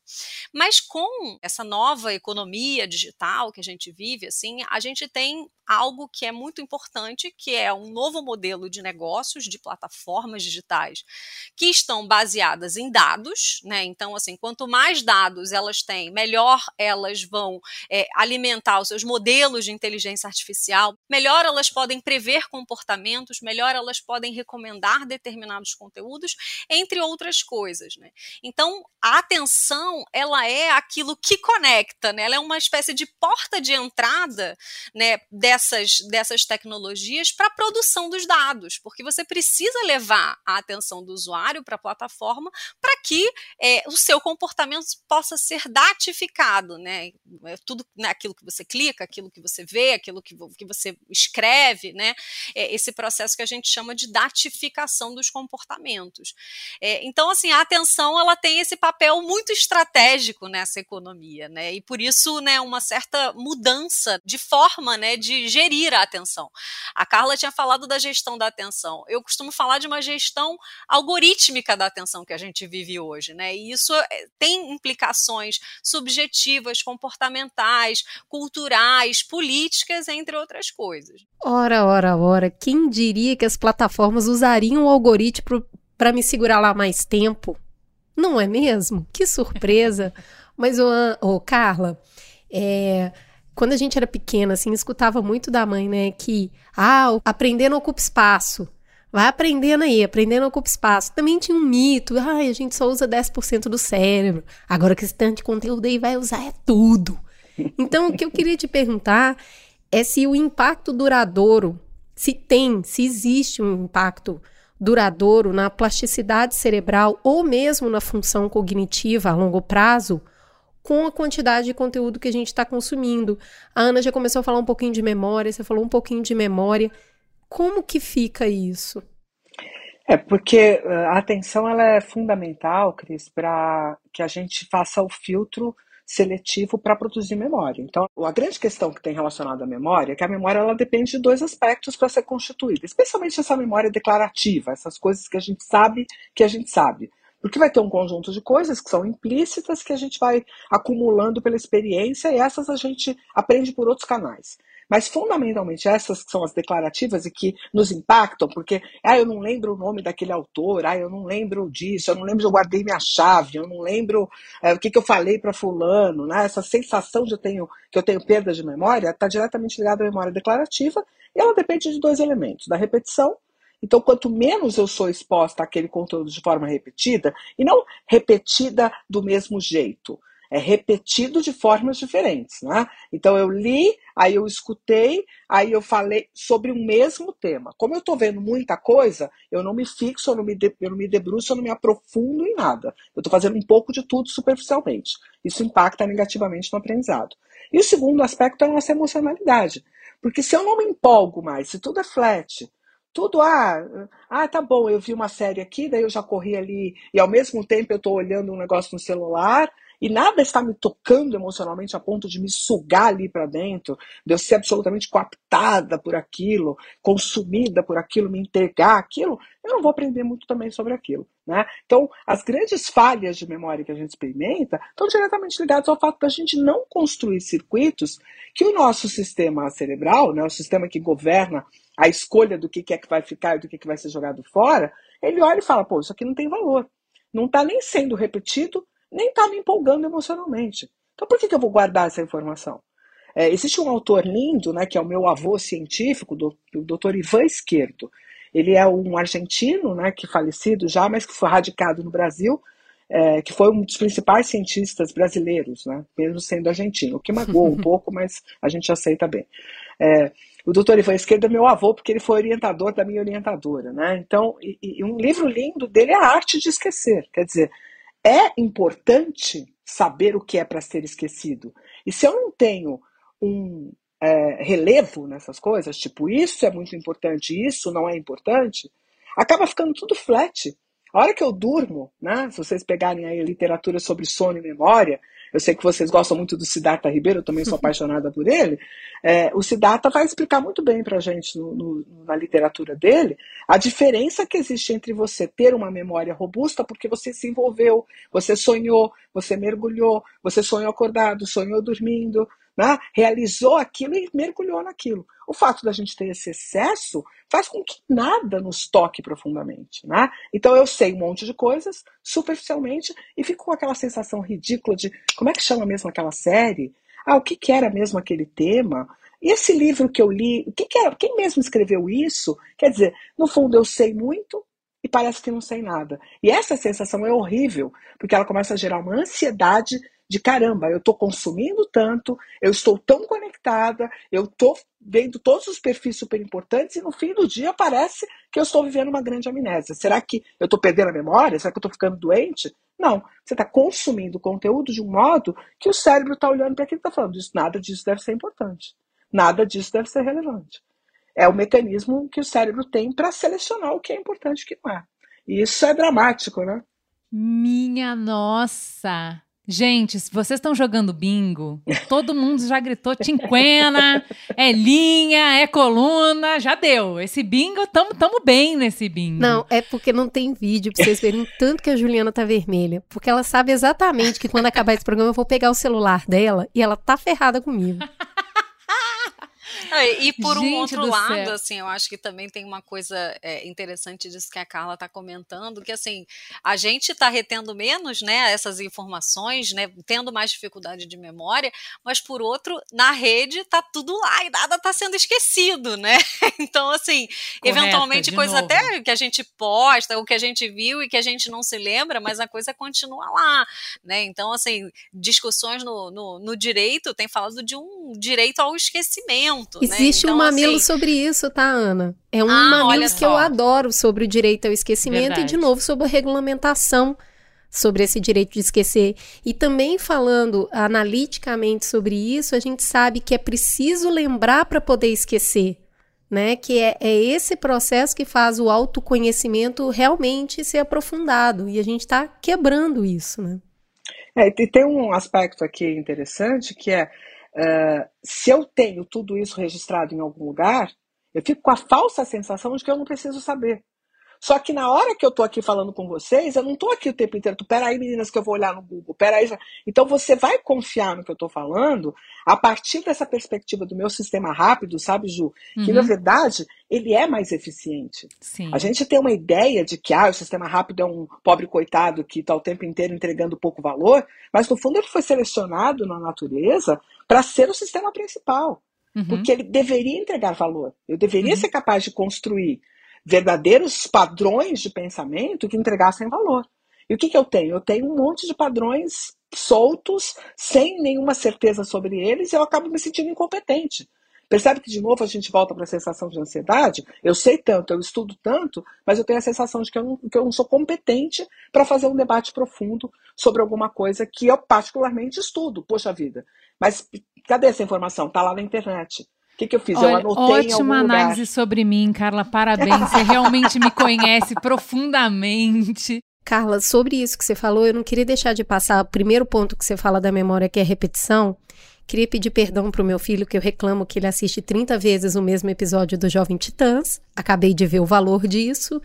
Mas com essa nova economia digital que a gente vive, assim, a gente tem algo que é muito importante, que é um novo modelo de negócios de plataformas digitais que estão baseadas em dados, né? Então, assim, quanto mais dados elas têm, melhor elas vão é, alimentar os seus modelos de inteligência artificial, melhor elas podem prever comportamentos, melhor elas podem recomendar determinados conteúdos, entre outras coisas, né? Então, a atenção, ela é aquilo que conecta, né? Ela é uma espécie de porta de entrada, né? Dessas, dessas tecnologias para a produção dos dados, porque você precisa levar a atenção do usuário para a plataforma para que é, o seu comportamento possa ser datificado, né? É tudo né, aquilo que você clica, aquilo que você vê, aquilo que, que você escreve, né? É esse processo que a gente chama de datificação dos comportamentos. É, então, assim, a atenção ela tem esse papel muito estratégico nessa economia, né? E por isso, né, uma certa mudança de forma, né, de gerir a atenção. A Carla tinha falado da gestão da atenção. Eu costumo falar de uma gestão algorítmica da atenção que a gente vive hoje, né? E isso tem implicações subjetivas, comportamentais, culturais, políticas, entre outras coisas. Ora, ora, ora, quem diria que as plataformas usariam o algoritmo para me segurar lá mais tempo? Não é mesmo? Que surpresa! Mas, ô, ô Carla, é, quando a gente era pequena, assim, escutava muito da mãe, né, que, ah, aprender não ocupa espaço. Vai aprendendo aí, aprendendo ocupa espaço. Também tinha um mito, ah, a gente só usa 10% do cérebro. Agora que esse tanto de conteúdo aí vai usar é tudo. Então, o que eu queria te perguntar é se o impacto duradouro, se tem, se existe um impacto duradouro na plasticidade cerebral ou mesmo na função cognitiva a longo prazo, com a quantidade de conteúdo que a gente está consumindo. A Ana já começou a falar um pouquinho de memória, você falou um pouquinho de memória. Como que fica isso? É, porque uh, a atenção ela é fundamental, Cris, para que a gente faça o filtro seletivo para produzir memória. Então, a grande questão que tem relacionada à memória é que a memória ela depende de dois aspectos para ser constituída, especialmente essa memória declarativa, essas coisas que a gente sabe que a gente sabe. Porque vai ter um conjunto de coisas que são implícitas que a gente vai acumulando pela experiência e essas a gente aprende por outros canais. Mas fundamentalmente essas que são as declarativas e que nos impactam, porque ah, eu não lembro o nome daquele autor, ah, eu não lembro disso, eu não lembro, eu guardei minha chave, eu não lembro é, o que, que eu falei para fulano, né? Essa sensação de eu tenho, que eu tenho perda de memória está diretamente ligada à memória declarativa e ela depende de dois elementos, da repetição então, quanto menos eu sou exposta àquele conteúdo de forma repetida, e não repetida do mesmo jeito, é repetido de formas diferentes. Né? Então eu li, aí eu escutei, aí eu falei sobre o mesmo tema. Como eu estou vendo muita coisa, eu não me fixo, eu não me, de, eu não me debruço, eu não me aprofundo em nada. Eu estou fazendo um pouco de tudo superficialmente. Isso impacta negativamente no aprendizado. E o segundo aspecto é a nossa emocionalidade. Porque se eu não me empolgo mais, se tudo é flat, tudo, ah, ah, tá bom, eu vi uma série aqui, daí eu já corri ali, e ao mesmo tempo eu estou olhando um negócio no celular, e nada está me tocando emocionalmente a ponto de me sugar ali para dentro, de eu ser absolutamente coaptada por aquilo, consumida por aquilo, me entregar aquilo, eu não vou aprender muito também sobre aquilo. Né? Então, as grandes falhas de memória que a gente experimenta estão diretamente ligadas ao fato da gente não construir circuitos que o nosso sistema cerebral, né, o sistema que governa a escolha do que é que vai ficar e do que, que vai ser jogado fora, ele olha e fala, pô, isso aqui não tem valor. Não está nem sendo repetido, nem está me empolgando emocionalmente. Então por que, que eu vou guardar essa informação? É, existe um autor lindo, né, que é o meu avô científico, do, o Dr. Ivan Esquerdo. Ele é um argentino, né, que falecido já, mas que foi radicado no Brasil, é, que foi um dos principais cientistas brasileiros, né, mesmo sendo argentino, o que magoou um pouco, mas a gente aceita bem. É, o doutor Ivan Esquerdo é meu avô, porque ele foi orientador da minha orientadora. Né? Então, e, e um livro lindo dele é a arte de esquecer. Quer dizer, é importante saber o que é para ser esquecido. E se eu não tenho um é, relevo nessas coisas, tipo, isso é muito importante, isso não é importante, acaba ficando tudo flat. A hora que eu durmo, né, se vocês pegarem aí a literatura sobre sono e memória, eu sei que vocês gostam muito do Siddhartha Ribeiro, eu também sou apaixonada por ele. É, o Siddhartha vai explicar muito bem para a gente no, no, na literatura dele a diferença que existe entre você ter uma memória robusta porque você se envolveu, você sonhou, você mergulhou, você sonhou acordado, sonhou dormindo, né? realizou aquilo e mergulhou naquilo. O fato da gente ter esse excesso faz com que nada nos toque profundamente. Né? Então eu sei um monte de coisas superficialmente e fico com aquela sensação ridícula de como é que chama mesmo aquela série? Ah, o que, que era mesmo aquele tema? E esse livro que eu li, o que, que era? Quem mesmo escreveu isso? Quer dizer, no fundo eu sei muito, e parece que não sei nada. E essa sensação é horrível, porque ela começa a gerar uma ansiedade de caramba, eu estou consumindo tanto, eu estou tão conectada, eu estou vendo todos os perfis super importantes e no fim do dia parece que eu estou vivendo uma grande amnésia. Será que eu estou perdendo a memória? Será que eu estou ficando doente? Não, você está consumindo conteúdo de um modo que o cérebro está olhando para e está falando, isso, nada disso deve ser importante, nada disso deve ser relevante. É o mecanismo que o cérebro tem para selecionar o que é importante e o que não é. E isso é dramático, né? Minha nossa! Gente, se vocês estão jogando bingo, todo mundo já gritou tinquena, é linha, é coluna, já deu. Esse bingo, tamo, tamo bem nesse bingo. Não, é porque não tem vídeo pra vocês verem tanto que a Juliana tá vermelha. Porque ela sabe exatamente que quando acabar esse programa eu vou pegar o celular dela e ela tá ferrada comigo. E por Gente um outro lado, céu. assim, eu acho que também tem uma coisa é, interessante disso que a Carla está comentando, que assim, a gente está retendo menos, né, essas informações, né, tendo mais dificuldade de memória, mas por outro, na rede tá tudo lá e nada está sendo esquecido, né? Então, assim, Correto, eventualmente coisas até que a gente posta, o que a gente viu e que a gente não se lembra, mas a coisa continua lá, né? Então, assim, discussões no, no, no direito tem falado de um direito ao esquecimento, né? Existe né? então, um mamilo assim... sobre isso, tá, Ana? É um ah, mamilo que eu adoro sobre o direito ao esquecimento Verdade. e, de novo, sobre a regulamentação sobre esse direito de esquecer. E também falando analiticamente sobre isso, a gente sabe que é preciso lembrar para poder esquecer. né? Que é, é esse processo que faz o autoconhecimento realmente ser aprofundado. E a gente está quebrando isso, né? É, e tem um aspecto aqui interessante que é uh, se eu tenho tudo isso registrado em algum lugar, eu fico com a falsa sensação de que eu não preciso saber. Só que na hora que eu estou aqui falando com vocês, eu não estou aqui o tempo inteiro. Peraí, meninas, que eu vou olhar no Google. Peraí. Então você vai confiar no que eu estou falando a partir dessa perspectiva do meu sistema rápido, sabe, Ju? Que uhum. na verdade ele é mais eficiente. Sim. A gente tem uma ideia de que ah, o sistema rápido é um pobre coitado que está o tempo inteiro entregando pouco valor, mas no fundo ele foi selecionado na natureza para ser o sistema principal. Uhum. Porque ele deveria entregar valor. Eu deveria uhum. ser capaz de construir verdadeiros padrões de pensamento que entregassem valor. E o que, que eu tenho? Eu tenho um monte de padrões soltos, sem nenhuma certeza sobre eles, e eu acabo me sentindo incompetente. Percebe que, de novo, a gente volta para a sensação de ansiedade? Eu sei tanto, eu estudo tanto, mas eu tenho a sensação de que eu não, que eu não sou competente para fazer um debate profundo sobre alguma coisa que eu particularmente estudo. Poxa vida. Mas cadê essa informação? Está lá na internet. O que, que eu fiz? Olha, eu anotei Ótima análise lugar. sobre mim, Carla. Parabéns. Você realmente me conhece profundamente. Carla, sobre isso que você falou, eu não queria deixar de passar o primeiro ponto que você fala da memória, que é repetição. Queria pedir perdão para o meu filho, que eu reclamo que ele assiste 30 vezes o mesmo episódio do Jovem Titãs. Acabei de ver o valor disso.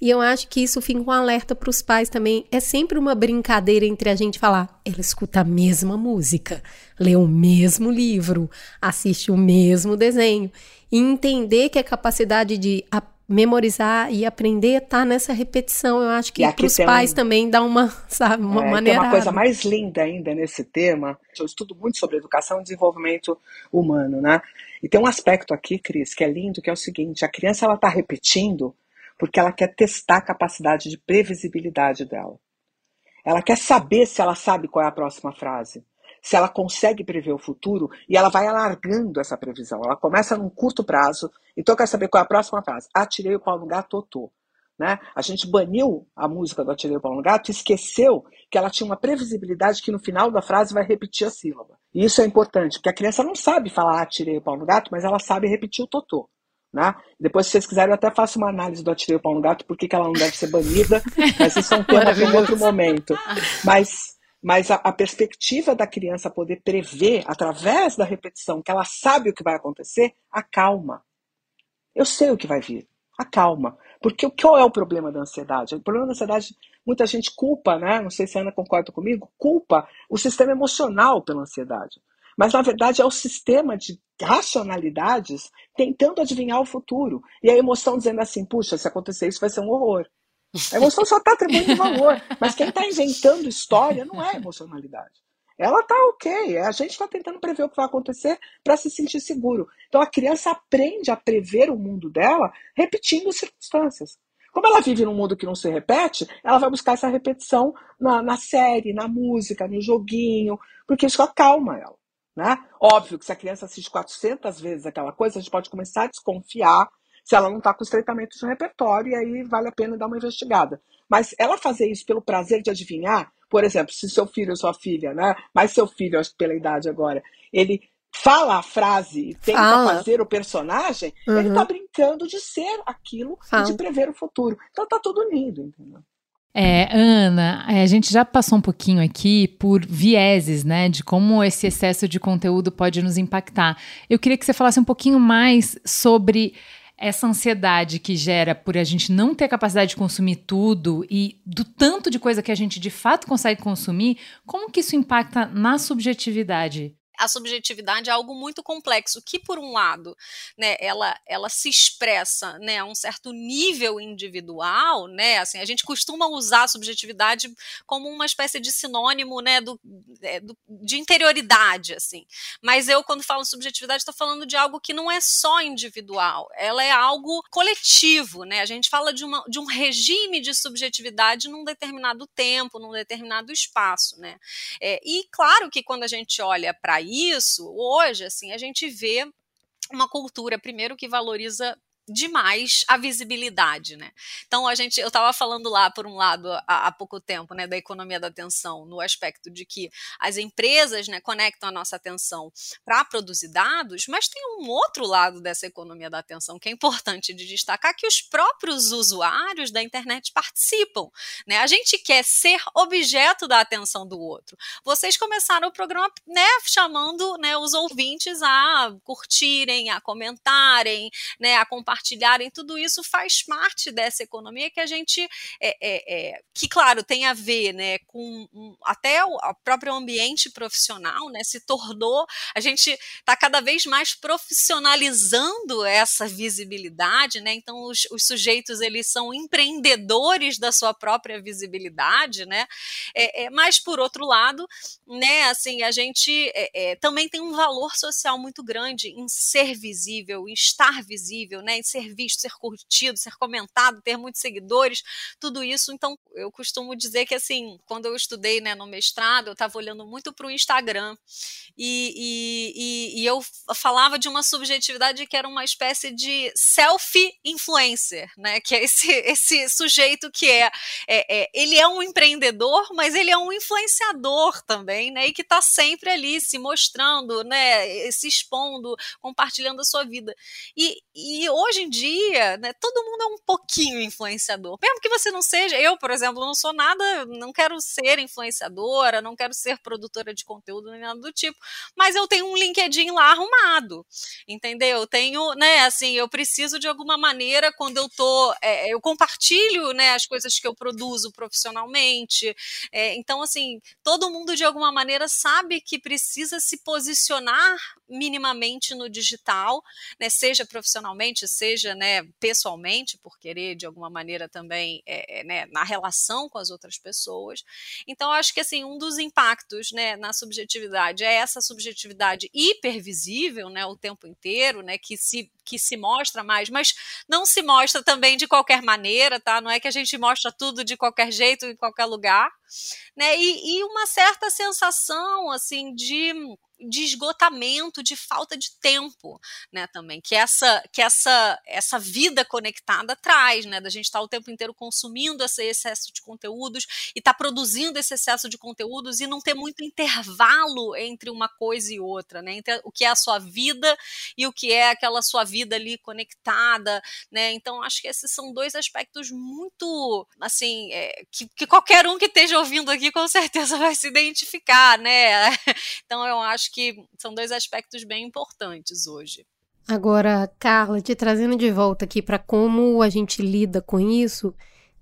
E eu acho que isso fica um alerta para os pais também. É sempre uma brincadeira entre a gente falar: ela escuta a mesma música, lê o mesmo livro, assiste o mesmo desenho. E entender que a capacidade de memorizar e aprender está nessa repetição. Eu acho que para os pais um... também dá uma, sabe, uma é, maneira. Tem uma coisa mais linda ainda nesse tema. Eu estudo muito sobre educação e desenvolvimento humano, né? E tem um aspecto aqui, Cris, que é lindo, que é o seguinte: a criança ela está repetindo porque ela quer testar a capacidade de previsibilidade dela. Ela quer saber se ela sabe qual é a próxima frase, se ela consegue prever o futuro e ela vai alargando essa previsão. Ela começa num curto prazo, então eu quero saber qual é a próxima frase. Atirei o pau no gato, totô. Né? A gente baniu a música do Atirei o Pau no Gato e esqueceu que ela tinha uma previsibilidade que no final da frase vai repetir a sílaba. E isso é importante, porque a criança não sabe falar Atirei o Pau no Gato, mas ela sabe repetir o totô. Né? Depois, se vocês quiserem, eu até faço uma análise do Atirei o Pau no Gato, porque ela não deve ser banida, mas isso é um tema para outro momento. Mas, mas a, a, perspectiva da criança poder prever, através da repetição, que ela sabe o que vai acontecer, acalma. Eu sei o que vai vir, acalma. Porque qual é o problema da ansiedade? O problema da ansiedade, muita gente culpa, né? Não sei se a Ana concorda comigo, culpa o sistema emocional pela ansiedade. Mas, na verdade, é o sistema de racionalidades tentando adivinhar o futuro. E a emoção dizendo assim: puxa, se acontecer isso vai ser um horror. A emoção só está atribuindo valor. Mas quem está inventando história não é emocionalidade. Ela está ok. A gente está tentando prever o que vai acontecer para se sentir seguro. Então a criança aprende a prever o mundo dela repetindo circunstâncias. Como ela vive num mundo que não se repete, ela vai buscar essa repetição na, na série, na música, no joguinho, porque isso acalma ela. Né? Óbvio que se a criança assiste 400 vezes aquela coisa, a gente pode começar a desconfiar se ela não está com estreitamento de repertório, e aí vale a pena dar uma investigada. Mas ela fazer isso pelo prazer de adivinhar, por exemplo, se seu filho ou sua filha, né? Mas seu filho, acho que pela idade agora, ele fala a frase e tenta fala. fazer o personagem, uhum. ele está brincando de ser aquilo fala. e de prever o futuro. Então tá tudo lindo, entendeu? É, Ana, é, a gente já passou um pouquinho aqui por vieses, né, de como esse excesso de conteúdo pode nos impactar. Eu queria que você falasse um pouquinho mais sobre essa ansiedade que gera por a gente não ter capacidade de consumir tudo e do tanto de coisa que a gente de fato consegue consumir, como que isso impacta na subjetividade a subjetividade é algo muito complexo, que por um lado, né, ela, ela se expressa, né, a um certo nível individual, né, assim, a gente costuma usar a subjetividade como uma espécie de sinônimo, né, do, é, do de interioridade, assim. Mas eu, quando falo subjetividade, estou falando de algo que não é só individual, ela é algo coletivo, né, a gente fala de, uma, de um regime de subjetividade num determinado tempo, num determinado espaço, né. É, e claro que quando a gente olha para isso, hoje, assim, a gente vê uma cultura, primeiro, que valoriza demais a visibilidade, né? Então a gente, eu estava falando lá por um lado há, há, pouco tempo, né, da economia da atenção, no aspecto de que as empresas, né, conectam a nossa atenção para produzir dados, mas tem um outro lado dessa economia da atenção que é importante de destacar que os próprios usuários da internet participam, né? A gente quer ser objeto da atenção do outro. Vocês começaram o programa, né, chamando, né, os ouvintes a curtirem, a comentarem, né, a compartilharem, tudo isso faz parte dessa economia que a gente, é, é, é que claro, tem a ver, né, com um, até o próprio ambiente profissional, né, se tornou, a gente está cada vez mais profissionalizando essa visibilidade, né, então os, os sujeitos, eles são empreendedores da sua própria visibilidade, né, é, é, mas por outro lado, né, assim, a gente é também tem um valor social muito grande em ser visível, em estar visível, né, em ser visto, ser curtido, ser comentado, ter muitos seguidores, tudo isso. Então, eu costumo dizer que, assim, quando eu estudei né, no mestrado, eu estava olhando muito para o Instagram e, e, e, e, eu falava de uma subjetividade que era uma espécie de self-influencer, né, que é esse, esse sujeito que é, é, é, ele é um empreendedor, mas ele é um influenciador também, né, e que está sempre ali se mostrando, né, se expondo, compartilhando a sua vida. E, e hoje em dia, né, todo mundo é um pouquinho influenciador. Mesmo que você não seja, eu, por exemplo, não sou nada, não quero ser influenciadora, não quero ser produtora de conteúdo nem nada do tipo, mas eu tenho um LinkedIn lá arrumado, entendeu? Eu tenho, né, assim, eu preciso de alguma maneira, quando eu tô, é, eu compartilho, né, as coisas que eu produzo profissionalmente, é, então, assim, todo mundo de alguma maneira sabe que precisa se posicionar minimamente no digital, né, seja profissionalmente, seja né, pessoalmente, por querer de alguma maneira também é, né, na relação com as outras pessoas. Então, acho que assim um dos impactos né, na subjetividade é essa subjetividade hipervisível né, o tempo inteiro, né, que se que se mostra mais, mas não se mostra também de qualquer maneira, tá? Não é que a gente mostra tudo de qualquer jeito em qualquer lugar, né? E, e uma certa sensação assim de de esgotamento, de falta de tempo, né, também, que essa que essa essa vida conectada traz, né, da gente estar tá o tempo inteiro consumindo esse excesso de conteúdos e estar tá produzindo esse excesso de conteúdos e não ter muito intervalo entre uma coisa e outra, né, entre o que é a sua vida e o que é aquela sua vida ali conectada, né, então acho que esses são dois aspectos muito, assim, é, que, que qualquer um que esteja ouvindo aqui com certeza vai se identificar, né, então eu acho acho que são dois aspectos bem importantes hoje. Agora, Carla, te trazendo de volta aqui para como a gente lida com isso,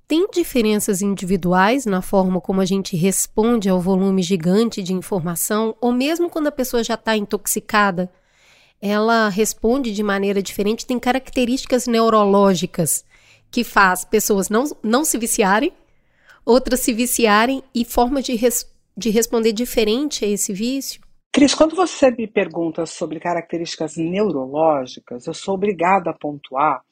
tem diferenças individuais na forma como a gente responde ao volume gigante de informação, ou mesmo quando a pessoa já está intoxicada, ela responde de maneira diferente, tem características neurológicas que faz pessoas não, não se viciarem, outras se viciarem e forma de, res, de responder diferente a esse vício? Cris, quando você me pergunta sobre características neurológicas, eu sou obrigada a pontuar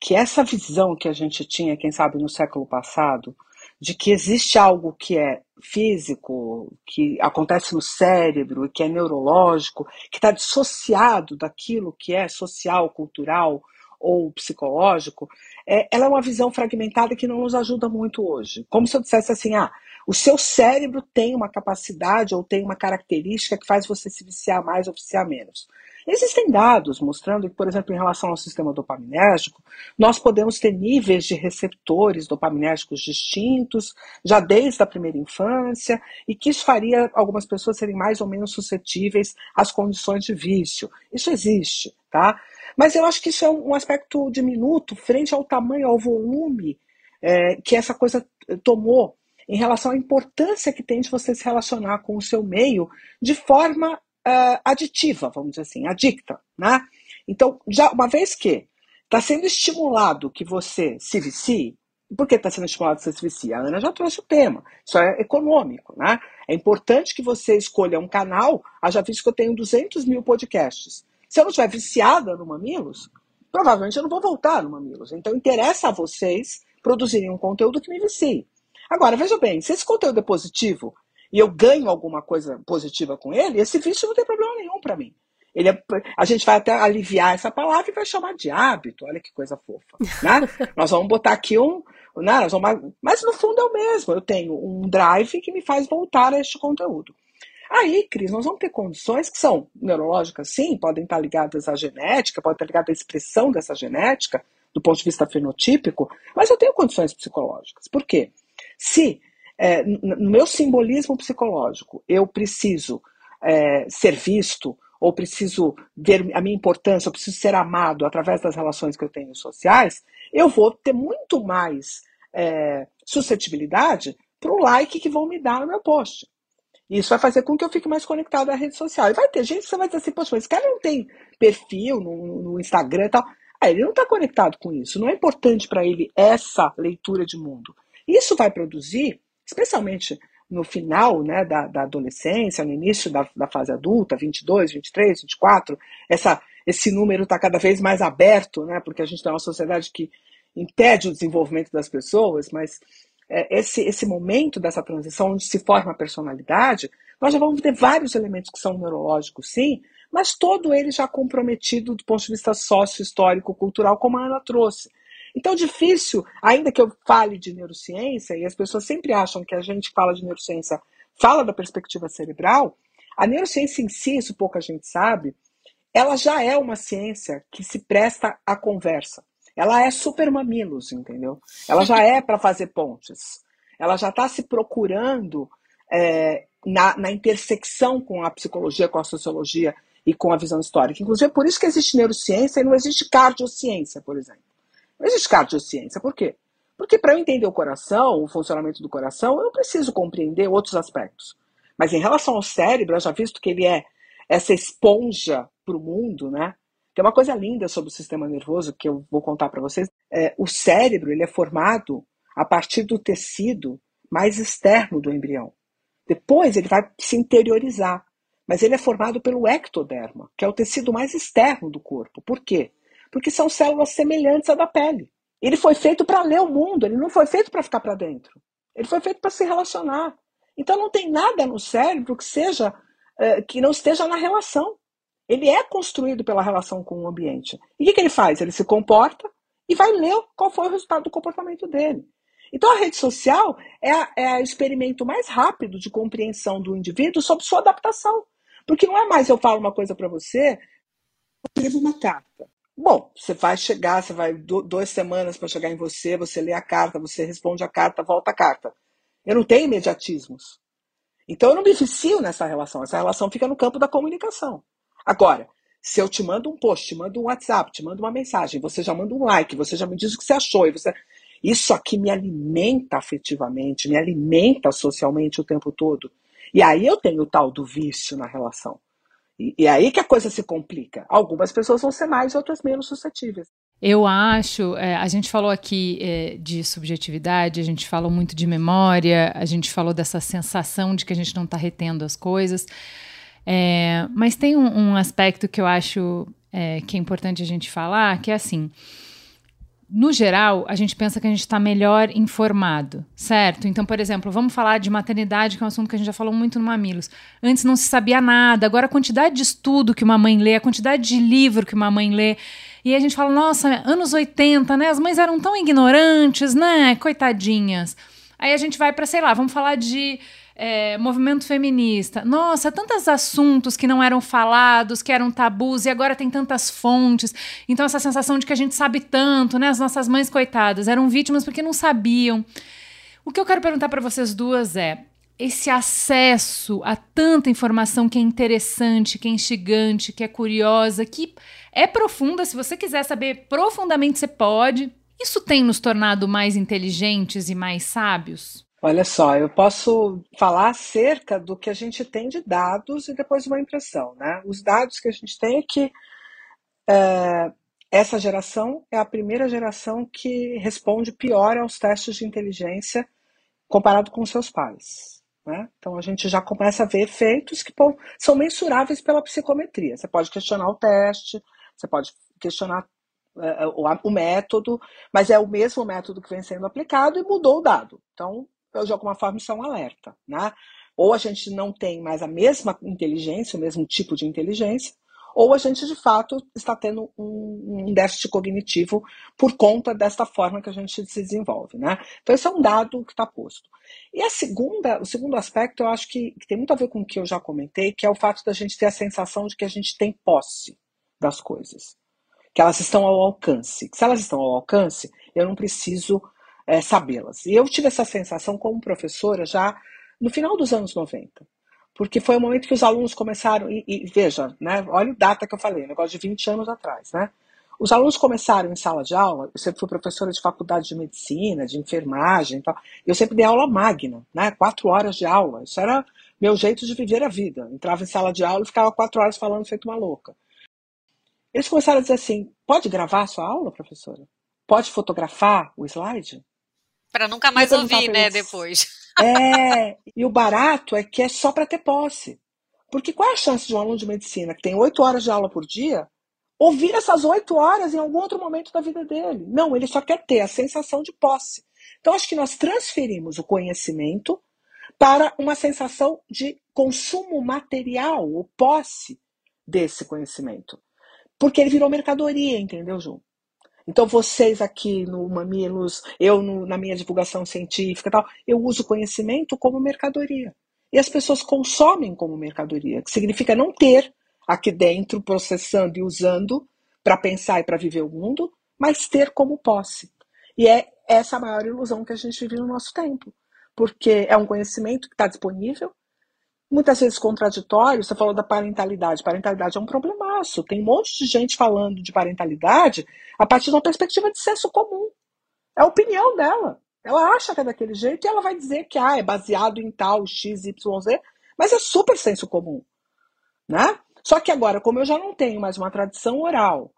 que essa visão que a gente tinha, quem sabe, no século passado, de que existe algo que é físico, que acontece no cérebro, que é neurológico, que está dissociado daquilo que é social, cultural ou psicológico, é, ela é uma visão fragmentada que não nos ajuda muito hoje. Como se eu dissesse assim, ah, o seu cérebro tem uma capacidade ou tem uma característica que faz você se viciar mais ou viciar menos. Existem dados mostrando que, por exemplo, em relação ao sistema dopaminérgico, nós podemos ter níveis de receptores dopaminérgicos distintos já desde a primeira infância e que isso faria algumas pessoas serem mais ou menos suscetíveis às condições de vício. Isso existe, tá? Mas eu acho que isso é um aspecto diminuto frente ao tamanho, ao volume é, que essa coisa tomou em relação à importância que tem de você se relacionar com o seu meio de forma uh, aditiva, vamos dizer assim, adicta. Né? Então, já uma vez que está sendo estimulado que você se vicie, por que está sendo estimulado que você se vicie? A Ana já trouxe o tema. Isso é econômico, né? É importante que você escolha um canal. Haja visto que eu tenho 200 mil podcasts. Se eu não estiver viciada no Mamilos, provavelmente eu não vou voltar no Mamilos. Então interessa a vocês produzirem um conteúdo que me vicie. Agora, veja bem, se esse conteúdo é positivo e eu ganho alguma coisa positiva com ele, esse vício não tem problema nenhum para mim. Ele é, a gente vai até aliviar essa palavra e vai chamar de hábito. Olha que coisa fofa. Né? nós vamos botar aqui um. Né? Nós vamos, mas no fundo é o mesmo. Eu tenho um drive que me faz voltar a este conteúdo. Aí, Cris, nós vamos ter condições que são neurológicas, sim, podem estar ligadas à genética, podem estar ligadas à expressão dessa genética, do ponto de vista fenotípico, mas eu tenho condições psicológicas. Por quê? Se é, no meu simbolismo psicológico eu preciso é, ser visto, ou preciso ver a minha importância, eu preciso ser amado através das relações que eu tenho sociais, eu vou ter muito mais é, suscetibilidade para o like que vão me dar no meu post. Isso vai fazer com que eu fique mais conectado à rede social. E vai ter gente que você vai dizer assim, poxa, mas esse cara não tem perfil no, no Instagram e tal. Ah, ele não está conectado com isso. Não é importante para ele essa leitura de mundo. Isso vai produzir, especialmente no final né, da, da adolescência, no início da, da, fase adulta, 22, 23, 24, essa, esse número está cada vez mais aberto, né, porque a gente tem uma sociedade que impede o desenvolvimento das pessoas, mas esse, esse momento dessa transição, onde se forma a personalidade, nós já vamos ter vários elementos que são neurológicos, sim, mas todo ele já comprometido do ponto de vista sócio-histórico, cultural, como a Ana trouxe. Então, difícil, ainda que eu fale de neurociência, e as pessoas sempre acham que a gente fala de neurociência, fala da perspectiva cerebral, a neurociência em si, isso pouca gente sabe, ela já é uma ciência que se presta à conversa. Ela é super mamilos, entendeu? Ela já é para fazer pontes. Ela já está se procurando é, na, na intersecção com a psicologia, com a sociologia e com a visão histórica. Inclusive, por isso que existe neurociência e não existe cardiociência, por exemplo. Não existe cardiociência. Por quê? Porque para eu entender o coração, o funcionamento do coração, eu preciso compreender outros aspectos. Mas em relação ao cérebro, eu já visto que ele é essa esponja para o mundo, né? Tem uma coisa linda sobre o sistema nervoso que eu vou contar para vocês. É, o cérebro ele é formado a partir do tecido mais externo do embrião. Depois ele vai se interiorizar, mas ele é formado pelo ectoderma, que é o tecido mais externo do corpo. Por quê? Porque são células semelhantes à da pele. Ele foi feito para ler o mundo, ele não foi feito para ficar para dentro. Ele foi feito para se relacionar. Então não tem nada no cérebro que seja uh, que não esteja na relação. Ele é construído pela relação com o ambiente. E o que, que ele faz? Ele se comporta e vai ler qual foi o resultado do comportamento dele. Então a rede social é, é o experimento mais rápido de compreensão do indivíduo sobre sua adaptação. Porque não é mais eu falo uma coisa para você, eu escrevo uma carta. Bom, você vai chegar, você vai duas semanas para chegar em você, você lê a carta, você responde a carta, volta a carta. Eu não tenho imediatismos. Então eu não me vicio nessa relação. Essa relação fica no campo da comunicação. Agora, se eu te mando um post, te mando um WhatsApp, te mando uma mensagem, você já manda um like, você já me diz o que você achou, e você... isso aqui me alimenta afetivamente, me alimenta socialmente o tempo todo. E aí eu tenho o tal do vício na relação. E, e aí que a coisa se complica. Algumas pessoas vão ser mais, outras menos suscetíveis. Eu acho, é, a gente falou aqui é, de subjetividade, a gente falou muito de memória, a gente falou dessa sensação de que a gente não está retendo as coisas. É, mas tem um, um, aspecto que eu acho é, que é importante a gente falar, que é assim no geral, a gente pensa que a gente está melhor informado, certo? Então, por exemplo, vamos falar de maternidade, que é um assunto que a gente já falou muito no Mamilos. Antes não se sabia nada, agora a quantidade de estudo que uma mãe lê, a quantidade de livro que uma mãe lê. E a gente fala, nossa, anos 80, né? As mães eram tão ignorantes, né? Coitadinhas. Aí a gente vai para, sei lá, vamos falar de é, movimento feminista. Nossa, tantos assuntos que não eram falados, que eram tabus, e agora tem tantas fontes. Então, essa sensação de que a gente sabe tanto, né? As nossas mães, coitadas, eram vítimas porque não sabiam. O que eu quero perguntar para vocês duas é: esse acesso a tanta informação que é interessante, que é instigante, que é curiosa, que é profunda, se você quiser saber profundamente, você pode. Isso tem nos tornado mais inteligentes e mais sábios? Olha só, eu posso falar acerca do que a gente tem de dados e depois uma impressão. Né? Os dados que a gente tem é que é, essa geração é a primeira geração que responde pior aos testes de inteligência comparado com seus pais. Né? Então a gente já começa a ver efeitos que são mensuráveis pela psicometria. Você pode questionar o teste, você pode questionar é, o, o método, mas é o mesmo método que vem sendo aplicado e mudou o dado. Então de alguma forma isso é um alerta, né? Ou a gente não tem mais a mesma inteligência, o mesmo tipo de inteligência, ou a gente de fato está tendo um, um déficit cognitivo por conta desta forma que a gente se desenvolve, né? Então esse é um dado que está posto. E a segunda, o segundo aspecto, eu acho que, que tem muito a ver com o que eu já comentei, que é o fato da gente ter a sensação de que a gente tem posse das coisas, que elas estão ao alcance. Se elas estão ao alcance, eu não preciso é, sabê-las. E eu tive essa sensação como professora já no final dos anos 90 porque foi o momento que os alunos começaram, e, e veja, né, olha o data que eu falei, negócio de 20 anos atrás, né? Os alunos começaram em sala de aula, eu sempre fui professora de faculdade de medicina, de enfermagem e tal, eu sempre dei aula magna, né? Quatro horas de aula, isso era meu jeito de viver a vida. Entrava em sala de aula e ficava quatro horas falando feito uma louca. Eles começaram a dizer assim: pode gravar a sua aula, professora? Pode fotografar o slide? Para nunca mais ouvir, né, depois. É, e o barato é que é só para ter posse. Porque qual é a chance de um aluno de medicina que tem oito horas de aula por dia ouvir essas oito horas em algum outro momento da vida dele? Não, ele só quer ter a sensação de posse. Então, acho que nós transferimos o conhecimento para uma sensação de consumo material, ou posse desse conhecimento. Porque ele virou mercadoria, entendeu, Ju? Então, vocês aqui no Mamilos, eu no, na minha divulgação científica tal, eu uso conhecimento como mercadoria. E as pessoas consomem como mercadoria, que significa não ter aqui dentro, processando e usando para pensar e para viver o mundo, mas ter como posse. E é essa a maior ilusão que a gente vive no nosso tempo. Porque é um conhecimento que está disponível, muitas vezes contraditório. Você falou da parentalidade. Parentalidade é um problemaço. Tem um monte de gente falando de parentalidade a partir de uma perspectiva de senso comum. É a opinião dela. Ela acha que é daquele jeito e ela vai dizer que ah, é baseado em tal X, Y, Z, mas é super senso comum. Né? Só que agora, como eu já não tenho mais uma tradição oral,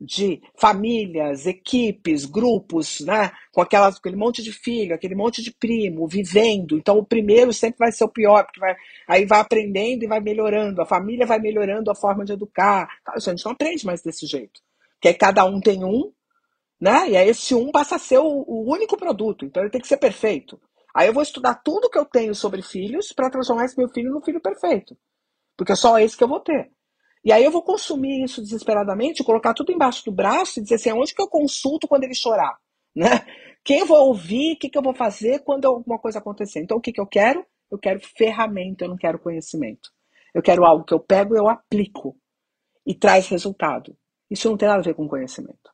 de famílias, equipes, grupos, né? Com aquele monte de filho, aquele monte de primo, vivendo. Então, o primeiro sempre vai ser o pior, porque vai, aí vai aprendendo e vai melhorando. A família vai melhorando a forma de educar. A gente não aprende mais desse jeito. Porque aí cada um tem um, né? E aí esse um passa a ser o, o único produto. Então, ele tem que ser perfeito. Aí eu vou estudar tudo que eu tenho sobre filhos para transformar esse meu filho no filho perfeito. Porque é só esse que eu vou ter. E aí eu vou consumir isso desesperadamente, colocar tudo embaixo do braço e dizer assim, onde que eu consulto quando ele chorar? Né? Quem eu vou ouvir, o que, que eu vou fazer quando alguma coisa acontecer? Então, o que, que eu quero? Eu quero ferramenta, eu não quero conhecimento. Eu quero algo que eu pego e eu aplico e traz resultado. Isso não tem nada a ver com conhecimento.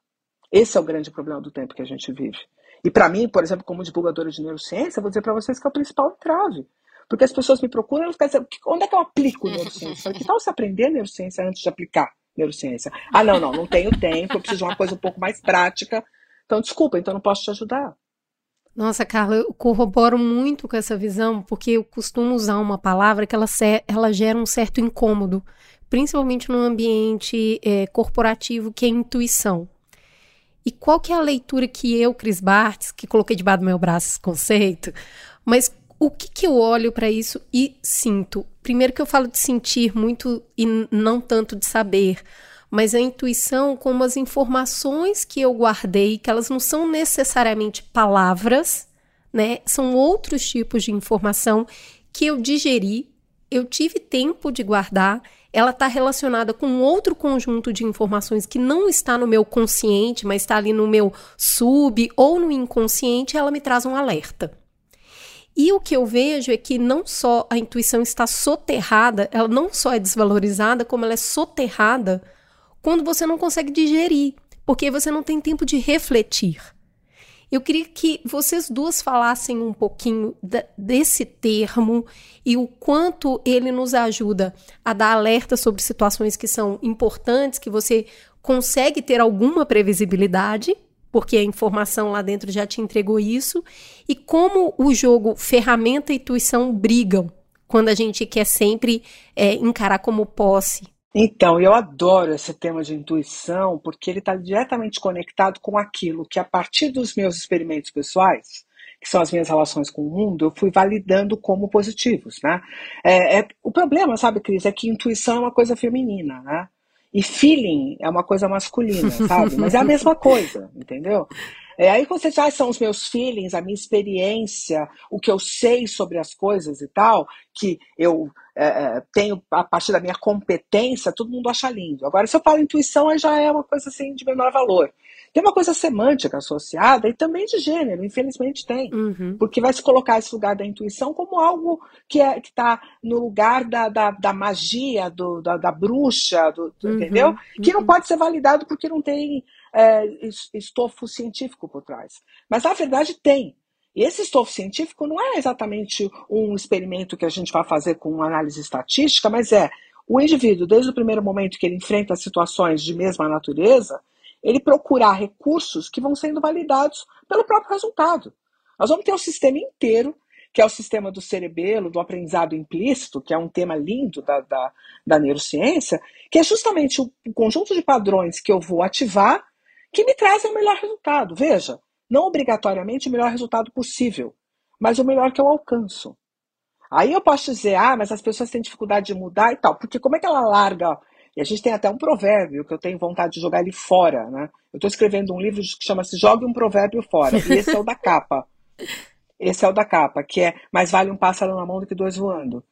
Esse é o grande problema do tempo que a gente vive. E para mim, por exemplo, como divulgadora de neurociência, eu vou dizer para vocês que é o principal entrave. Porque as pessoas me procuram e ficam onde é que eu aplico neurociência? Que tal você aprender neurociência antes de aplicar neurociência? Ah, não, não, não tenho tempo, eu preciso de uma coisa um pouco mais prática. Então, desculpa, então não posso te ajudar. Nossa, Carla, eu corroboro muito com essa visão, porque eu costumo usar uma palavra que ela, ela gera um certo incômodo, principalmente no ambiente é, corporativo, que é intuição. E qual que é a leitura que eu, Cris Bartz, que coloquei debaixo do meu braço esse conceito, mas o que, que eu olho para isso e sinto? Primeiro que eu falo de sentir muito e não tanto de saber, mas a intuição como as informações que eu guardei, que elas não são necessariamente palavras, né? São outros tipos de informação que eu digeri, eu tive tempo de guardar, ela está relacionada com outro conjunto de informações que não está no meu consciente, mas está ali no meu sub ou no inconsciente, ela me traz um alerta. E o que eu vejo é que não só a intuição está soterrada, ela não só é desvalorizada, como ela é soterrada quando você não consegue digerir, porque você não tem tempo de refletir. Eu queria que vocês duas falassem um pouquinho desse termo e o quanto ele nos ajuda a dar alerta sobre situações que são importantes, que você consegue ter alguma previsibilidade, porque a informação lá dentro já te entregou isso, e como o jogo ferramenta e intuição brigam quando a gente quer sempre é, encarar como posse. Então, eu adoro esse tema de intuição, porque ele está diretamente conectado com aquilo que, a partir dos meus experimentos pessoais, que são as minhas relações com o mundo, eu fui validando como positivos, né? É, é, o problema, sabe, Cris, é que intuição é uma coisa feminina, né? E feeling é uma coisa masculina, sabe? Mas é a mesma coisa, entendeu? É aí quando você diz, ah, são os meus feelings, a minha experiência, o que eu sei sobre as coisas e tal, que eu é, é, tenho a partir da minha competência, todo mundo acha lindo. Agora, se eu falo intuição, aí já é uma coisa assim de menor valor. Tem uma coisa semântica associada e também de gênero, infelizmente tem. Uhum. Porque vai se colocar esse lugar da intuição como algo que é, está no lugar da, da, da magia, do, da, da bruxa, do, do Uhum, entendeu? Que não uhum. pode ser validado porque não tem é, es- estofo científico por trás. Mas na verdade tem. E esse estofo científico não é exatamente um experimento que a gente vai fazer com análise estatística, mas é o indivíduo, desde o primeiro momento que ele enfrenta situações de mesma natureza, ele procurar recursos que vão sendo validados pelo próprio resultado. Nós vamos ter um sistema inteiro, que é o sistema do cerebelo, do aprendizado implícito, que é um tema lindo da, da, da neurociência, que é justamente o conjunto de padrões que eu vou ativar que me trazem o melhor resultado. Veja, não obrigatoriamente o melhor resultado possível, mas o melhor que eu alcanço. Aí eu posso dizer, ah, mas as pessoas têm dificuldade de mudar e tal, porque como é que ela larga? E a gente tem até um provérbio que eu tenho vontade de jogar ele fora, né? Eu estou escrevendo um livro que chama-se Jogue um Provérbio Fora, e esse é o da capa. Esse é o da capa, que é mais vale um pássaro na mão do que dois voando.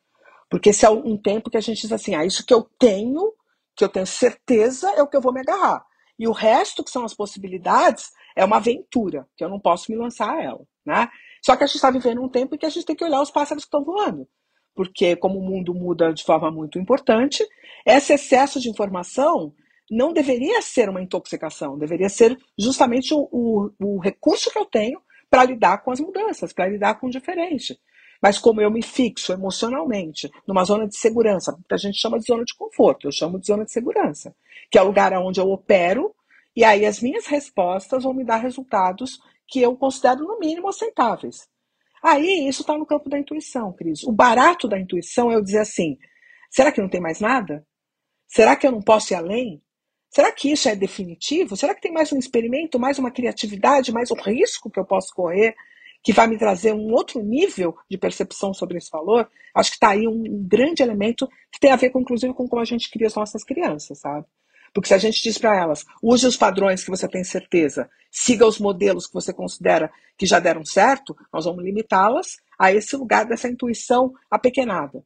Porque esse é um tempo que a gente diz assim, ah, isso que eu tenho, que eu tenho certeza, é o que eu vou me agarrar. E o resto, que são as possibilidades, é uma aventura, que eu não posso me lançar a ela, né? Só que a gente está vivendo um tempo em que a gente tem que olhar os pássaros que estão voando. Porque como o mundo muda de forma muito importante, esse excesso de informação não deveria ser uma intoxicação, deveria ser justamente o, o, o recurso que eu tenho para lidar com as mudanças, para lidar com o diferente. Mas como eu me fixo emocionalmente numa zona de segurança, que a gente chama de zona de conforto, eu chamo de zona de segurança, que é o lugar onde eu opero, e aí as minhas respostas vão me dar resultados que eu considero no mínimo aceitáveis. Aí isso está no campo da intuição, Cris. O barato da intuição é eu dizer assim: será que não tem mais nada? Será que eu não posso ir além? Será que isso é definitivo? Será que tem mais um experimento, mais uma criatividade, mais um risco que eu posso correr que vai me trazer um outro nível de percepção sobre esse valor? Acho que está aí um, grande elemento que tem a ver, inclusive, com como a gente cria as nossas crianças, sabe? Porque se a gente diz para elas, use os padrões que você tem certeza, siga os modelos que você considera que já deram certo, nós vamos limitá-las a esse lugar dessa intuição apequenada.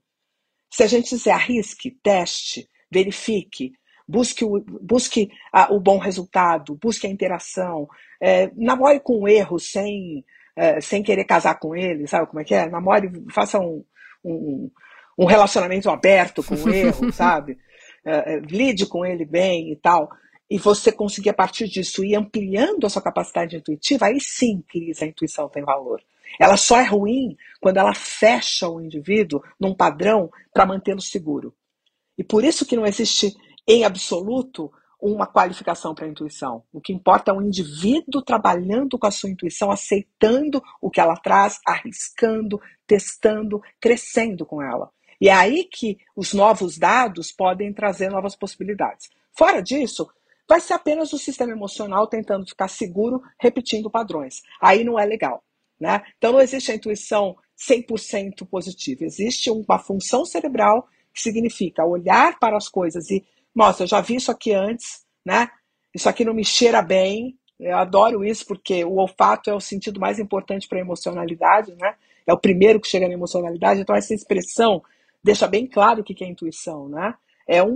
Se a gente dizer arrisque, teste, verifique, busque o, busque a, o bom resultado, busque a interação, é, namore com o erro sem, é, sem querer casar com ele, sabe como é que é? Namore, faça um, um, um relacionamento aberto com o erro, sabe? É, lide com ele bem e tal, e você conseguir a partir disso ir ampliando a sua capacidade intuitiva, aí sim, Cris, a intuição tem valor. Ela só é ruim quando ela fecha o indivíduo num padrão para mantê-lo seguro. E por isso que não existe, em absoluto, uma qualificação para a intuição. O que importa é o indivíduo trabalhando com a sua intuição, aceitando o que ela traz, arriscando, testando, crescendo com ela. E é aí que os novos dados podem trazer novas possibilidades. Fora disso, vai ser apenas o sistema emocional tentando ficar seguro, repetindo padrões. Aí não é legal. Né? Então não existe a intuição 100% positiva. Existe uma função cerebral que significa olhar para as coisas e, nossa, eu já vi isso aqui antes, né? Isso aqui não me cheira bem. Eu adoro isso porque o olfato é o sentido mais importante para a emocionalidade, né? É o primeiro que chega na emocionalidade. Então essa expressão deixa bem claro o que é intuição, né? É um,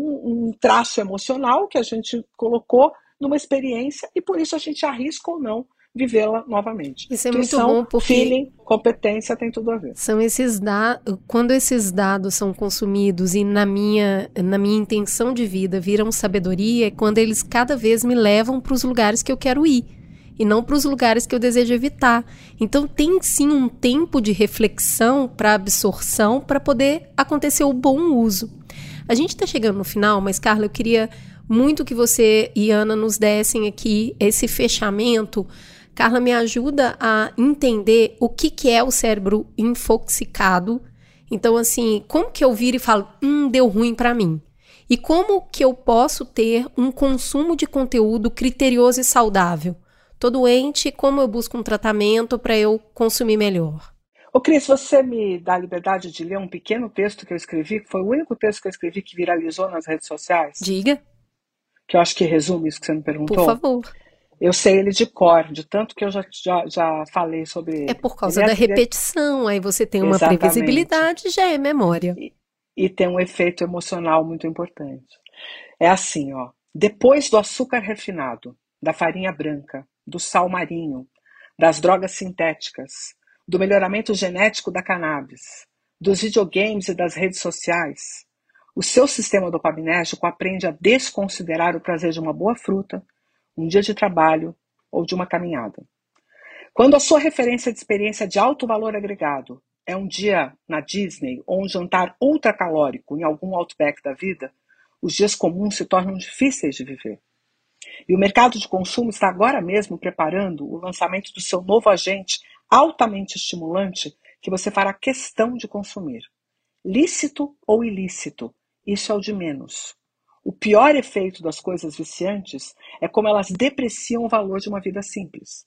um traço emocional que a gente colocou numa experiência e por isso a gente arrisca ou não vivê-la novamente. Isso é Intuição, muito bom porque feeling, competência tem tudo a ver. são esses dados, quando esses dados são consumidos e na minha na minha intenção de vida viram sabedoria, é quando eles cada vez me levam para os lugares que eu quero ir e não para os lugares que eu desejo evitar. Então tem sim um tempo de reflexão para absorção para poder acontecer o bom uso. A gente está chegando no final, mas Carla, eu queria muito que você e Ana nos dessem aqui esse fechamento. Carla, me ajuda a entender o que, que é o cérebro infoxicado. Então, assim, como que eu viro e falo, hum, deu ruim para mim? E como que eu posso ter um consumo de conteúdo criterioso e saudável? Tô doente, como eu busco um tratamento para eu consumir melhor? Ô Cris, você me dá a liberdade de ler um pequeno texto que eu escrevi, que foi o único texto que eu escrevi que viralizou nas redes sociais, Diga, que eu acho que resume isso que você me perguntou. por favor. Eu sei ele de cor, de tanto que eu já, já, já falei sobre ele. É por causa ele é da é, repetição, aí você tem uma Exatamente. previsibilidade, já é memória. E, e tem um efeito emocional muito importante. É assim, ó. Depois do açúcar refinado, da farinha branca, do sal marinho, das drogas sintéticas, do melhoramento genético da cannabis, dos videogames e das redes sociais, o seu sistema dopaminérgico aprende a desconsiderar o prazer de uma boa fruta, um dia de trabalho ou de uma caminhada. Quando a sua referência de experiência de alto valor agregado é um dia na Disney ou um jantar ultracalórico em algum outback da vida, os dias comuns se tornam difíceis de viver. E o mercado de consumo está agora mesmo preparando o lançamento do seu novo agente altamente estimulante que você fará questão de consumir. Lícito ou ilícito, isso é o de menos. O pior efeito das coisas viciantes é como elas depreciam o valor de uma vida simples.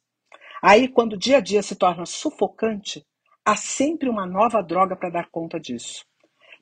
Aí, quando o dia a dia se torna sufocante, há sempre uma nova droga para dar conta disso.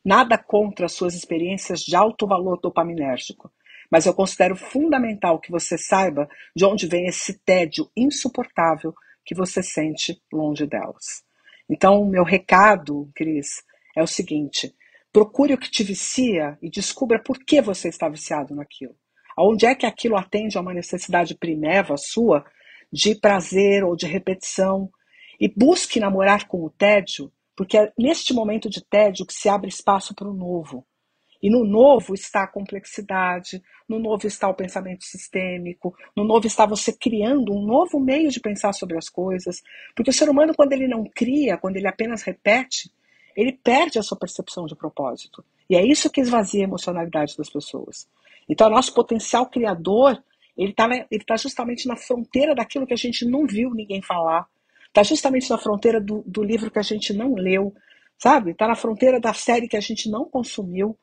Nada contra as suas experiências de alto valor dopaminérgico, mas eu considero fundamental que você saiba de onde vem esse tédio insuportável que você sente longe delas. Então, meu recado, Cris, é o seguinte: procure o que te vicia e descubra por que você está viciado naquilo. Onde é que aquilo atende a uma necessidade primeva sua de prazer ou de repetição? E busque namorar com o tédio, porque é neste momento de tédio que se abre espaço para o novo. E no novo está a complexidade, no novo está o pensamento sistêmico, no novo está você criando um novo meio de pensar sobre as coisas. Porque o ser humano, quando ele não cria, quando ele apenas repete, ele perde a sua percepção de propósito. E é isso que esvazia a emocionalidade das pessoas. Então, nosso potencial criador, ele está ele tá justamente na fronteira daquilo que a gente não viu ninguém falar. Está justamente na fronteira do, do livro que a gente não leu, sabe? Está na fronteira da série que a gente não consumiu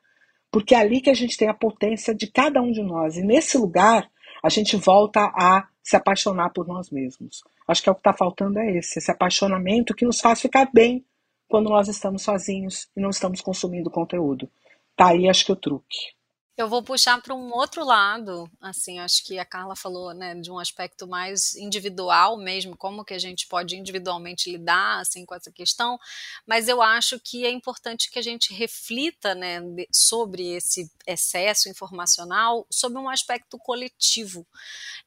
porque é ali que a gente tem a potência de cada um de nós. E nesse lugar, a gente volta a se apaixonar por nós mesmos. Acho que é o que está faltando é esse, esse apaixonamento que nos faz ficar bem quando nós estamos sozinhos e não estamos consumindo conteúdo. Tá aí, acho que o truque. Eu vou puxar para um outro lado, assim, acho que a Carla falou, né, de um aspecto mais individual mesmo, como que a gente pode individualmente lidar, assim, com essa questão, mas eu acho que é importante que a gente reflita, né, sobre esse excesso informacional, sobre um aspecto coletivo,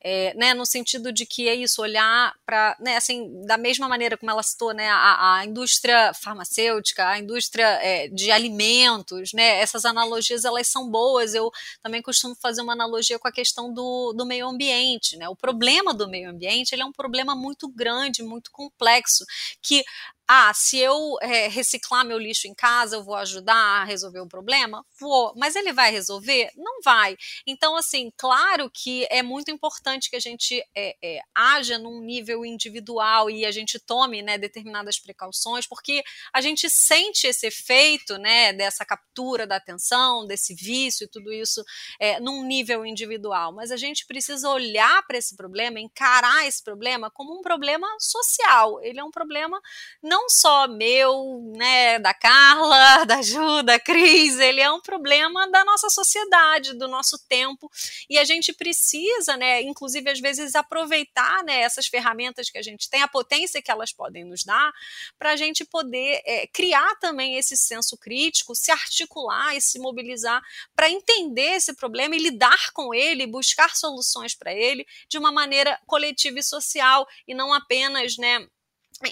é, né, no sentido de que é isso, olhar para, né, assim, da mesma maneira como ela citou, né, a, a indústria farmacêutica, a indústria é, de alimentos, né, essas analogias, elas são boas, eu também costumo fazer uma analogia com a questão do, do meio ambiente. Né? O problema do meio ambiente ele é um problema muito grande, muito complexo, que ah, se eu é, reciclar meu lixo em casa, eu vou ajudar a resolver o problema? Vou. Mas ele vai resolver? Não vai. Então, assim, claro que é muito importante que a gente é, é, haja num nível individual e a gente tome né, determinadas precauções, porque a gente sente esse efeito né, dessa captura da atenção, desse vício e tudo isso é, num nível individual. Mas a gente precisa olhar para esse problema, encarar esse problema como um problema social. Ele é um problema não não só meu, né, da Carla, da Ju, da Cris, ele é um problema da nossa sociedade, do nosso tempo, e a gente precisa, né, inclusive às vezes aproveitar, né, essas ferramentas que a gente tem, a potência que elas podem nos dar, para a gente poder é, criar também esse senso crítico, se articular e se mobilizar para entender esse problema e lidar com ele, buscar soluções para ele de uma maneira coletiva e social e não apenas, né,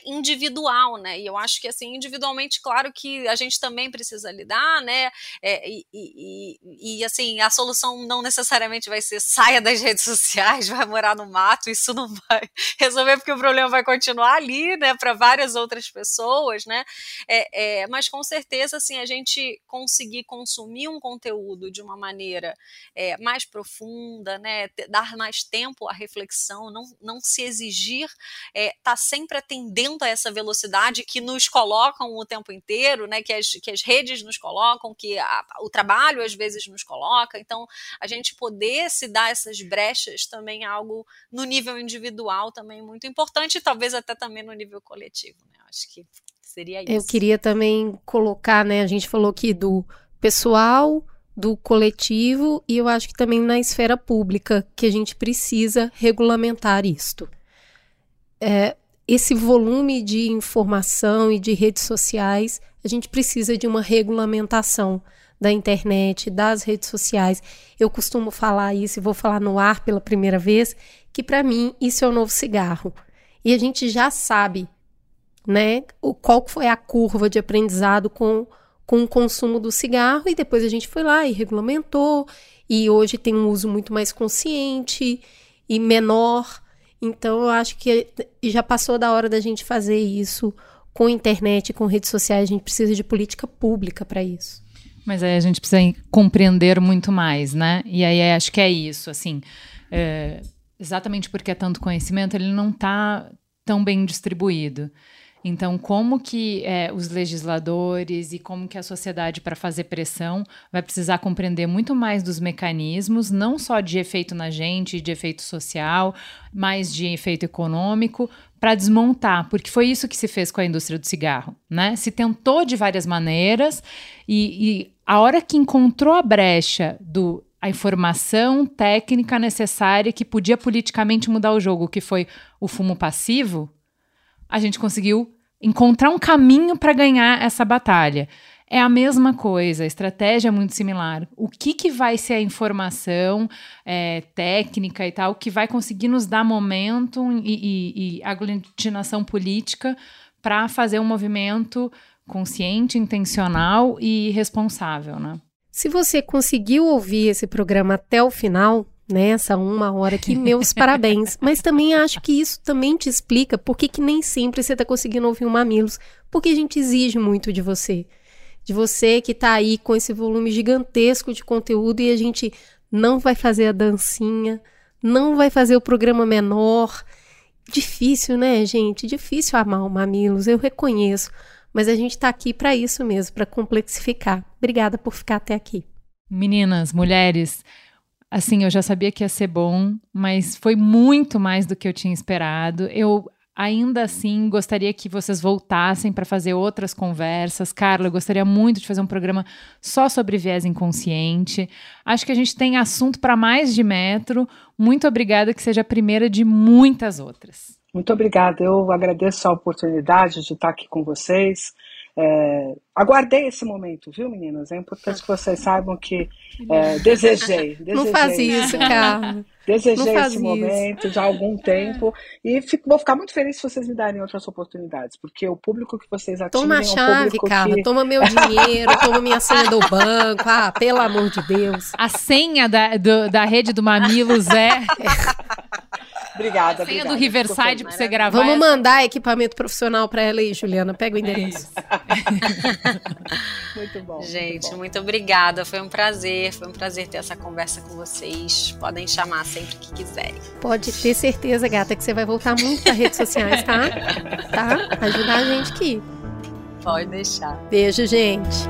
individual, né? E eu acho que assim, individualmente, claro que a gente também precisa lidar, né? É, e, e, e, assim, a solução não necessariamente vai ser saia das redes sociais, vai morar no mato, isso não vai resolver, porque o problema vai continuar ali, né? Para várias outras pessoas, né? É, é, mas com certeza, assim, a gente conseguir consumir um conteúdo de uma maneira é, mais profunda, né? Dar mais tempo à reflexão, não, não se exigir, é, tá sempre atendendo dentro a essa velocidade que nos colocam o tempo inteiro, né? Que as, que as redes nos colocam, que a, o trabalho às vezes nos coloca. Então, a gente poder se dar essas brechas também é algo no nível individual também muito importante, e talvez até também no nível coletivo, né? Acho que seria isso. Eu queria também colocar, né? A gente falou aqui do pessoal, do coletivo e eu acho que também na esfera pública que a gente precisa regulamentar isto. É, esse volume de informação e de redes sociais, a gente precisa de uma regulamentação da internet, das redes sociais. Eu costumo falar isso e vou falar no ar pela primeira vez, que para mim isso é o novo cigarro. E a gente já sabe, né, o, qual foi a curva de aprendizado com com o consumo do cigarro e depois a gente foi lá e regulamentou e hoje tem um uso muito mais consciente e menor. Então eu acho que já passou da hora da gente fazer isso com internet, com redes sociais, a gente precisa de política pública para isso. Mas aí a gente precisa compreender muito mais, né? E aí acho que é isso, assim, é, exatamente porque é tanto conhecimento, ele não está tão bem distribuído. Então, como que é, os legisladores e como que a sociedade, para fazer pressão, vai precisar compreender muito mais dos mecanismos, não só de efeito na gente, de efeito social, mas de efeito econômico, para desmontar, porque foi isso que se fez com a indústria do cigarro, né? Se tentou de várias maneiras e, e a hora que encontrou a brecha do a informação técnica necessária que podia politicamente mudar o jogo, que foi o fumo passivo, a gente conseguiu encontrar um caminho para ganhar essa batalha. É a mesma coisa, a estratégia é muito similar. O que, que vai ser a informação é, técnica e tal que vai conseguir nos dar momento e, e, e aglutinação política para fazer um movimento consciente, intencional e responsável, né? Se você conseguiu ouvir esse programa até o final, nessa né, uma hora aqui, meus parabéns. Mas também acho que isso também te explica por que nem sempre você está conseguindo ouvir o Mamilos, porque a gente exige muito de você. De você que está aí com esse volume gigantesco de conteúdo e a gente não vai fazer a dancinha, não vai fazer o programa menor. Difícil, né, gente? Difícil amar o Mamilos, eu reconheço. Mas a gente está aqui para isso mesmo, para complexificar. Obrigada por ficar até aqui. Meninas, mulheres, assim, eu já sabia que ia ser bom, mas foi muito mais do que eu tinha esperado. Eu ainda assim gostaria que vocês voltassem para fazer outras conversas. Carla, eu gostaria muito de fazer um programa só sobre viés inconsciente. Acho que a gente tem assunto para mais de metro. Muito obrigada que seja a primeira de muitas outras. Muito obrigada. Eu agradeço a oportunidade de estar aqui com vocês. É, aguardei esse momento, viu, meninas? É importante que vocês saibam que é, desejei, desejei. Não faz isso, cara. Desejei esse isso. momento já há algum tempo e fico, vou ficar muito feliz se vocês me darem outras oportunidades, porque o público que vocês atingem toma a chave, é um Carla, que... toma meu dinheiro, toma minha senha do banco, ah, pelo amor de Deus. A senha da, do, da rede do Mamilos é... Obrigada, obrigada. do Riverside para você gravar. Vamos essa... mandar equipamento profissional para ela aí, Juliana. Pega o endereço. muito bom. Gente, muito, bom. muito, obrigada. Foi um prazer. Foi um prazer ter essa conversa com vocês. Podem chamar sempre que quiserem. Pode ter certeza, gata, que você vai voltar muito para redes sociais, tá? tá? Ajudar a gente aqui. Pode deixar. Beijo, gente.